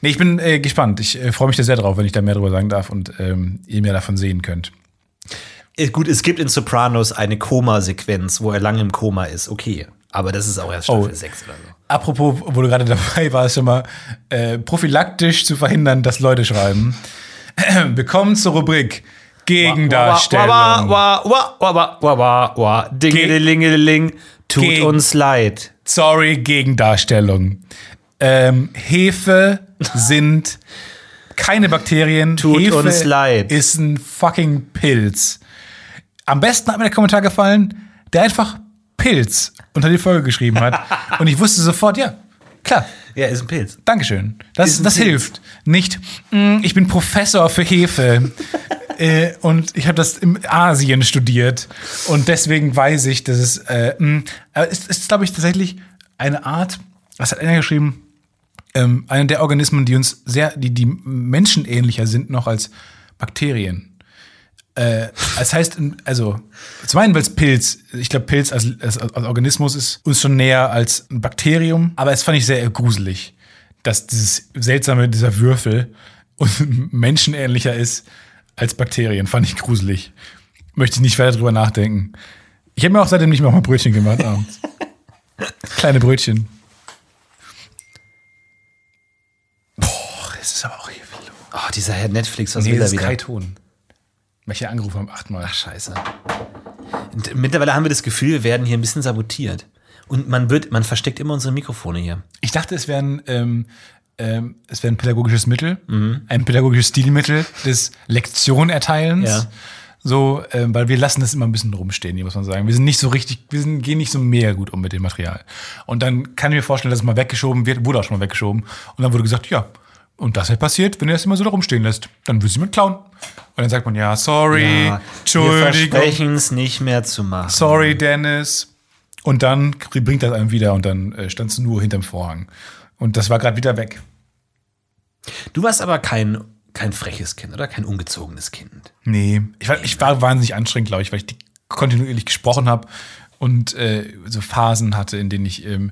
Nee, ich bin äh, gespannt. Ich äh, freue mich da sehr drauf, wenn ich da mehr drüber sagen darf und ähm, ihr mehr davon sehen könnt. Äh, Gut, es gibt in Sopranos eine Koma-Sequenz, wo er lange im Koma ist. Okay. Aber das ist auch erst Staffel Oh. 6 oder so. Apropos, wo du gerade dabei warst, schon mal äh, prophylaktisch zu verhindern, dass Leute schreiben. Willkommen zur Rubrik Gegendarstellung. Wa, wa, wa, wa, wa, wa, wa, wa. Dingelingeling. Tut Ge- uns leid. Sorry, Gegendarstellung. Ähm, Hefe sind keine Bakterien. Tut Hefe uns leid. Ist ein fucking Pilz. Am besten hat mir der Kommentar gefallen, der einfach Pilz unter die Folge geschrieben hat. Und ich wusste sofort, ja, klar, Ja, ist ein Pilz. Dankeschön. Das, Ist das Pilz. hilft. Nicht, "Mm, ich bin Professor für Hefe äh, und ich habe das in Asien studiert und deswegen weiß ich, dass es, äh, mh, aber es ist, glaube ich, tatsächlich eine Art, was hat einer geschrieben, ähm, einer der Organismen, die uns sehr, die, die menschenähnlicher sind noch als Bakterien. Äh, das heißt, also zum einen, weil es Pilz, ich glaube, Pilz als, als, als Organismus ist uns schon näher als ein Bakterium, aber es fand ich sehr gruselig, dass dieses seltsame, dieser Würfel und menschenähnlicher ist als Bakterien. Fand ich gruselig. Möchte ich nicht weiter drüber nachdenken. Ich habe mir auch seitdem nicht mehr mal Brötchen gemacht abends. Kleine Brötchen. Boah, es ist aber auch hier viel. Oh, dieser Herr Netflix, was Nee, will er ist wieder? Kai Ton. Ich hier angerufen habe, achtmal. Ach, scheiße. Und mittlerweile haben wir das Gefühl, wir werden hier ein bisschen sabotiert. Und man wird, man versteckt immer unsere Mikrofone hier. Ich dachte, es wäre ein, ähm, ähm, es wäre ein pädagogisches Mittel, ein pädagogisches Stilmittel des Lektionerteilens. Ja. So, ähm, weil wir lassen das immer ein bisschen rumstehen, hier muss man sagen. Wir sind nicht so richtig, wir sind, gehen nicht so mega gut um mit dem Material. Und dann kann ich mir vorstellen, dass es mal weggeschoben wird, wurde auch schon mal weggeschoben. Und dann wurde gesagt, ja, und das halt passiert, wenn ihr das immer so da rumstehen lässt. Dann willst du mit klauen. Und dann sagt man, ja, sorry, wir Entschuldigung, versprechen es nicht mehr zu machen. sorry, Dennis. Und dann bringt das einem wieder und dann äh, standst du nur hinterm Vorhang. Und das war gerade wieder weg. Du warst aber kein, kein freches Kind, oder? Kein ungezogenes Kind. Nee, ich war, ich war wahnsinnig anstrengend, glaube ich, weil ich die kontinuierlich gesprochen habe und äh, so Phasen hatte, in denen ich. Ähm,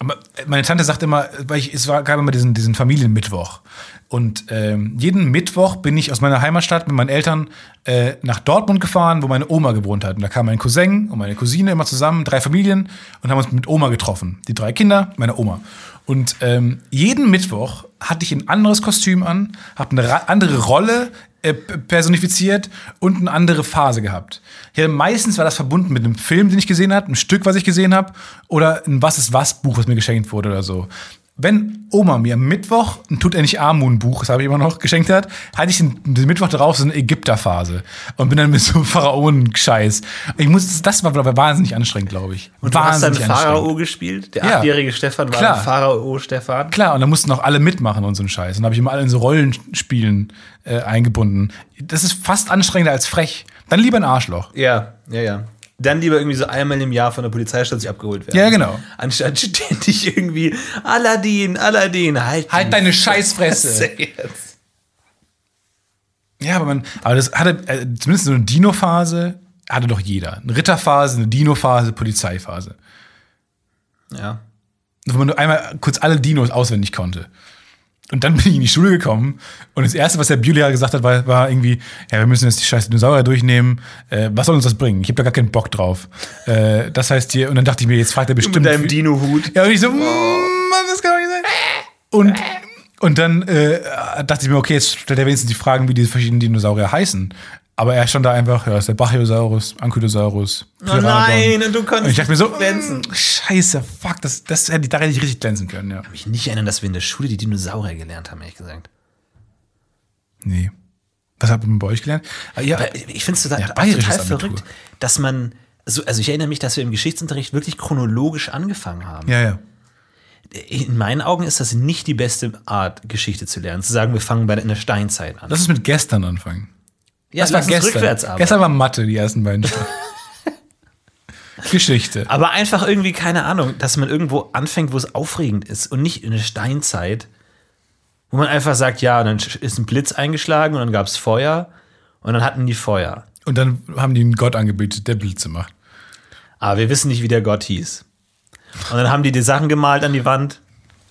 aber meine Tante sagt immer, weil ich, es war, gab immer diesen, diesen Familienmittwoch. Und ähm, jeden Mittwoch bin ich aus meiner Heimatstadt mit meinen Eltern äh, nach Dortmund gefahren, wo meine Oma gewohnt hat. Und da kam mein Cousin und meine Cousine immer zusammen, drei Familien, und haben uns mit Oma getroffen. Die drei Kinder, meine Oma. Und ähm, jeden Mittwoch hatte ich ein anderes Kostüm an, habe eine andere Rolle äh, personifiziert und eine andere Phase gehabt. Ja, meistens war das verbunden mit einem Film, den ich gesehen habe, einem Stück, was ich gesehen habe, oder ein Was ist was Buch, was mir geschenkt wurde oder so. Wenn Oma mir am Mittwoch ein Tut er nicht Amun Buch, das habe ich immer noch geschenkt hat, hatte ich den, den Mittwoch darauf so eine Ägypterphase und bin dann mit so Pharaonen-Scheiß. Ich muss, das war aber wahnsinnig anstrengend, glaube ich. Und du hast dann Pharao gespielt? Der Ja. achtjährige Stefan war Klar. Pharao Stefan? Klar, und da mussten auch alle mitmachen und so einen Scheiß. Und habe ich immer alle in so Rollenspielen äh, eingebunden. Das ist fast anstrengender als frech. Dann lieber ein Arschloch. Ja, ja, ja. Dann lieber irgendwie so einmal im Jahr von der Polizeistation abgeholt werden. Ja, genau. Anstatt ständig irgendwie Aladdin, Aladdin, halt. Halt deine Scheißfresse. jetzt. Ja, aber man, aber das hatte äh, zumindest so eine Dino-Phase hatte doch jeder. Eine Ritterphase, eine Dino-Phase, Polizeiphase. Ja. Wo man nur einmal kurz alle Dinos auswendig konnte. Und dann bin ich in die Schule gekommen und das Erste, was der Biolehrer gesagt hat, war, war irgendwie, ja, wir müssen jetzt die scheiß Dinosaurier durchnehmen. Äh, was soll uns das bringen? Ich habe da gar keinen Bock drauf. Äh, das heißt hier, und dann dachte ich mir, jetzt fragt er bestimmt. Mit deinem Dino-Hut. Ja, und ich so, mm, Mann, das kann doch nicht sein. Und, und dann äh, dachte ich mir, okay, jetzt stellt er wenigstens die Fragen, wie die verschiedenen Dinosaurier heißen. Aber er stand da einfach, ja, ist der Brachiosaurus, Ankylosaurus, Oh nein, und du konntest Und ich dachte mir so, glänzen. mm, scheiße, fuck, das, das hätte ich, da hätte ich richtig glänzen können, ja. Ich kann mich nicht erinnern, dass wir in der Schule die Dinosaurier gelernt haben, ehrlich gesagt. Nee. Was habt ihr bei euch gelernt? Ah, ja, Aber ich finde es total, Ja, total Abitur. verrückt, dass man so, also ich erinnere mich, dass wir im Geschichtsunterricht wirklich chronologisch angefangen haben. Ja, ja. In meinen Augen ist das nicht die beste Art, Geschichte zu lernen. Zu sagen, wir fangen bei der, in der Steinzeit an. Lass uns mit gestern anfangen. Ja, Das war gestern. Gestern war Mathe, die ersten beiden Stunden. Geschichte. Aber einfach irgendwie, keine Ahnung, dass man irgendwo anfängt, wo es aufregend ist und nicht in der Steinzeit, wo man einfach sagt, ja, dann ist ein Blitz eingeschlagen und dann gab es Feuer und dann hatten die Feuer. Und dann haben die einen Gott angebetet, der Blitze macht. Aber wir wissen nicht, wie der Gott hieß. Und dann haben die die Sachen gemalt an die Wand,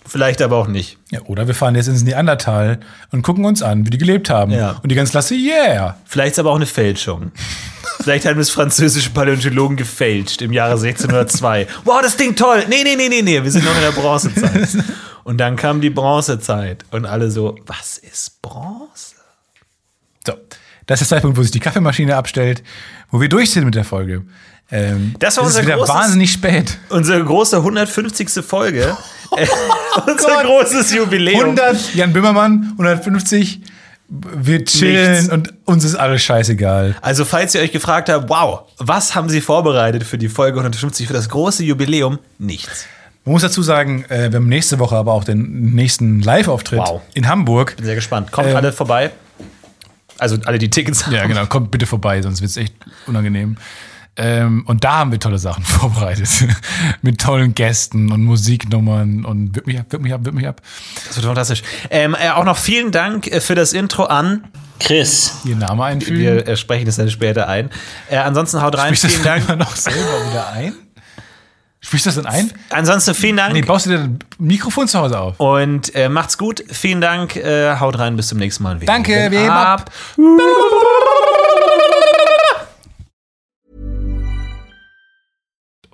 vielleicht aber auch nicht. Ja, oder wir fahren jetzt ins Neandertal und gucken uns an, wie die gelebt haben. Ja. Und die ganze Klasse, yeah. Vielleicht ist aber auch eine Fälschung. Vielleicht haben es französische Paläontologen gefälscht im Jahre 1602. Wow, das Ding toll. Nee, nee, nee, nee, nee, wir sind noch in der Bronzezeit. Und dann kam die Bronzezeit und alle so, was ist Bronze? So, das ist der Zeitpunkt, wo sich die Kaffeemaschine abstellt, wo wir durch sind mit der Folge. Ähm, Das war unser ist wieder großes- wahnsinnig spät. Unsere große 150. Folge. Äh, unser Gott. großes Jubiläum. 100, Jan Böhmermann, 150, wir chillen Nichts. und uns ist alles scheißegal. Also, falls ihr euch gefragt habt, wow, was haben sie vorbereitet für die Folge 150 für das große Jubiläum? Nichts. Man muss dazu sagen, äh, wir haben nächste Woche aber auch den nächsten Live-Auftritt Wow. in Hamburg. Bin sehr gespannt. Kommt Ähm, alle vorbei. Also alle, die Tickets haben. Ja, genau. Kommt bitte vorbei, sonst wird es echt unangenehm. Ähm, und da haben wir tolle Sachen vorbereitet. Mit tollen Gästen und Musiknummern und wirk mich ab, wirk mich ab, wirk mich ab. Das wird fantastisch. Ähm, äh, auch noch vielen Dank äh, für das Intro an Chris. Ihr Name einfügen. Wir äh, sprechen das dann später ein. Äh, ansonsten haut rein. Sprichst du das Vielen Dank. noch selber wieder ein? Sprichst du das dann ein? Ansonsten vielen Dank. Nee, baust du dir ein Mikrofon zu Hause auf? Und äh, macht's gut. Vielen Dank. Äh, haut rein. Bis zum nächsten Mal. Wir Danke, wir heben ab.